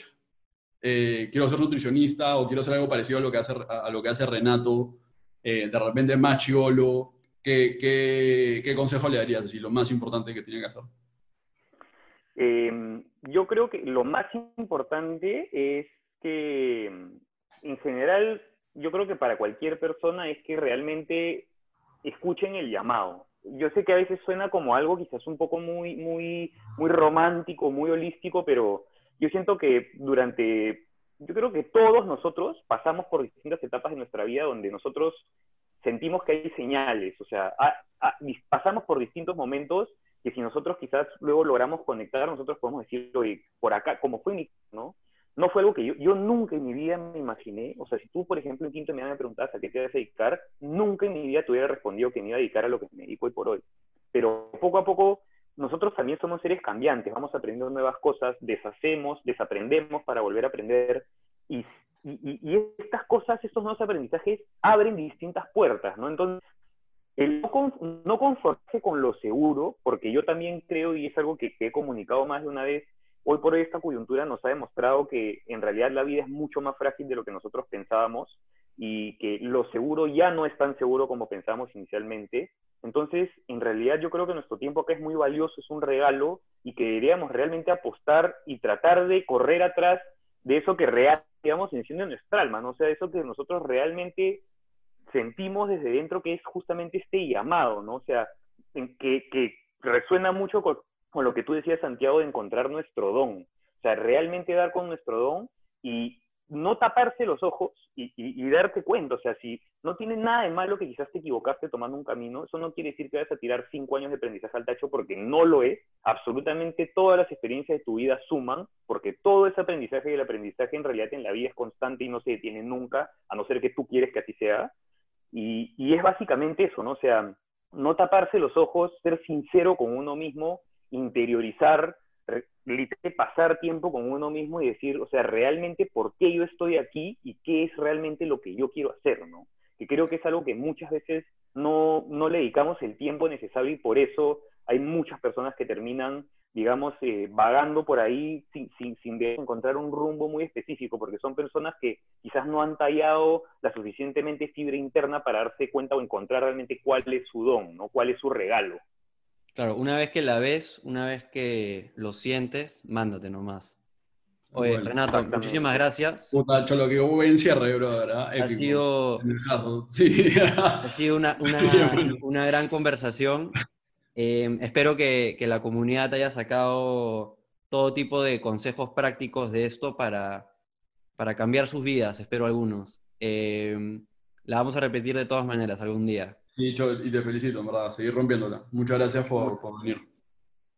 quiero ser nutricionista o quiero hacer algo parecido a lo que hace, a lo que hace Renato, de repente más chiolo. ¿Qué, qué, qué consejo le darías? Así, lo más importante que tiene que hacer. Eh, yo creo que lo más importante es que, en general, yo creo que para cualquier persona es que realmente escuchen el llamado. Yo sé que a veces suena como algo quizás un poco muy, muy, muy romántico, muy holístico, pero yo siento que durante, yo creo que todos nosotros pasamos por distintas etapas de nuestra vida donde nosotros sentimos que hay señales, o sea, pasamos por distintos momentos que si nosotros quizás luego logramos conectar, nosotros podemos decir, oye, por acá, como fue mi, ¿no? no fue algo que yo, yo nunca en mi vida me imaginé, o sea, si tú, por ejemplo, en quinto me preguntabas a qué te vas a dedicar, nunca en mi vida te hubiera respondido que me iba a dedicar a lo que me dedico hoy por hoy. Pero poco a poco, nosotros también somos seres cambiantes, vamos aprendiendo nuevas cosas, deshacemos, desaprendemos para volver a aprender, y, y, y estas cosas, estos nuevos aprendizajes abren distintas puertas, ¿no? Entonces, no, conformarse con lo seguro, porque yo también creo, y es algo que, he comunicado más de una vez, Hoy por esta coyuntura nos ha demostrado que en realidad la vida es mucho más frágil de lo que nosotros pensábamos y que lo seguro ya no es tan seguro como pensábamos inicialmente. Entonces, en realidad yo creo que nuestro tiempo acá es muy valioso, es un regalo y que deberíamos realmente apostar y tratar de correr atrás de eso que realmente, digamos, enciende nuestra alma, ¿no? O sea, eso que nosotros realmente sentimos desde dentro que es justamente este llamado, ¿no? O sea, que, que resuena mucho con, con lo que tú decías, Santiago, de encontrar nuestro don. O sea, realmente dar con nuestro don y no taparse los ojos y, darte cuenta. O sea, si no tiene nada de malo que quizás te equivocaste tomando un camino, eso no quiere decir que vas a tirar cinco años de aprendizaje al tacho porque no lo es. Absolutamente todas las experiencias de tu vida suman porque todo ese aprendizaje y el aprendizaje en realidad en la vida es constante y no se detiene nunca, a no ser que tú quieres que así sea. Y, es básicamente eso, ¿no? O sea, no taparse los ojos, ser sincero con uno mismo interiorizar, pasar tiempo con uno mismo y decir, o sea, realmente por qué yo estoy aquí y qué es realmente lo que yo quiero hacer, ¿no? Que creo que es algo que muchas veces no, no le dedicamos el tiempo necesario y por eso hay muchas personas que terminan, digamos, eh, vagando por ahí sin, sin, sin encontrar un rumbo muy específico, porque son personas que quizás no han tallado la suficientemente fibra interna para darse cuenta o encontrar realmente cuál es su don, ¿no? Cuál es su regalo. Claro, una vez que la ves, una vez que lo sientes, mándate nomás. Oye, Renato, muchísimas gracias. Puta, lo que hubo en cierre, bro, ¿verdad? Ha sido, ha sido una, una, gran conversación. Em, espero que, que, la comunidad haya sacado todo tipo de consejos prácticos de esto para, para cambiar sus vidas, espero algunos. Em, la vamos a repetir de todas maneras algún día. Sí, y te felicito, en verdad, seguir rompiéndola. Muchas gracias por, por venir.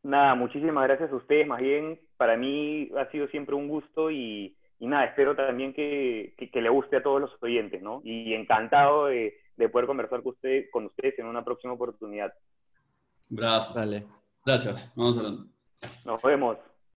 Nada, muchísimas gracias a ustedes, más bien, para mí ha sido siempre un gusto y, y nada, espero también que, que, le guste a todos los oyentes, ¿no? Y encantado de, de poder conversar con, usted, con ustedes en una próxima oportunidad. Gracias. Vale. Gracias, vamos hablando. Nos vemos.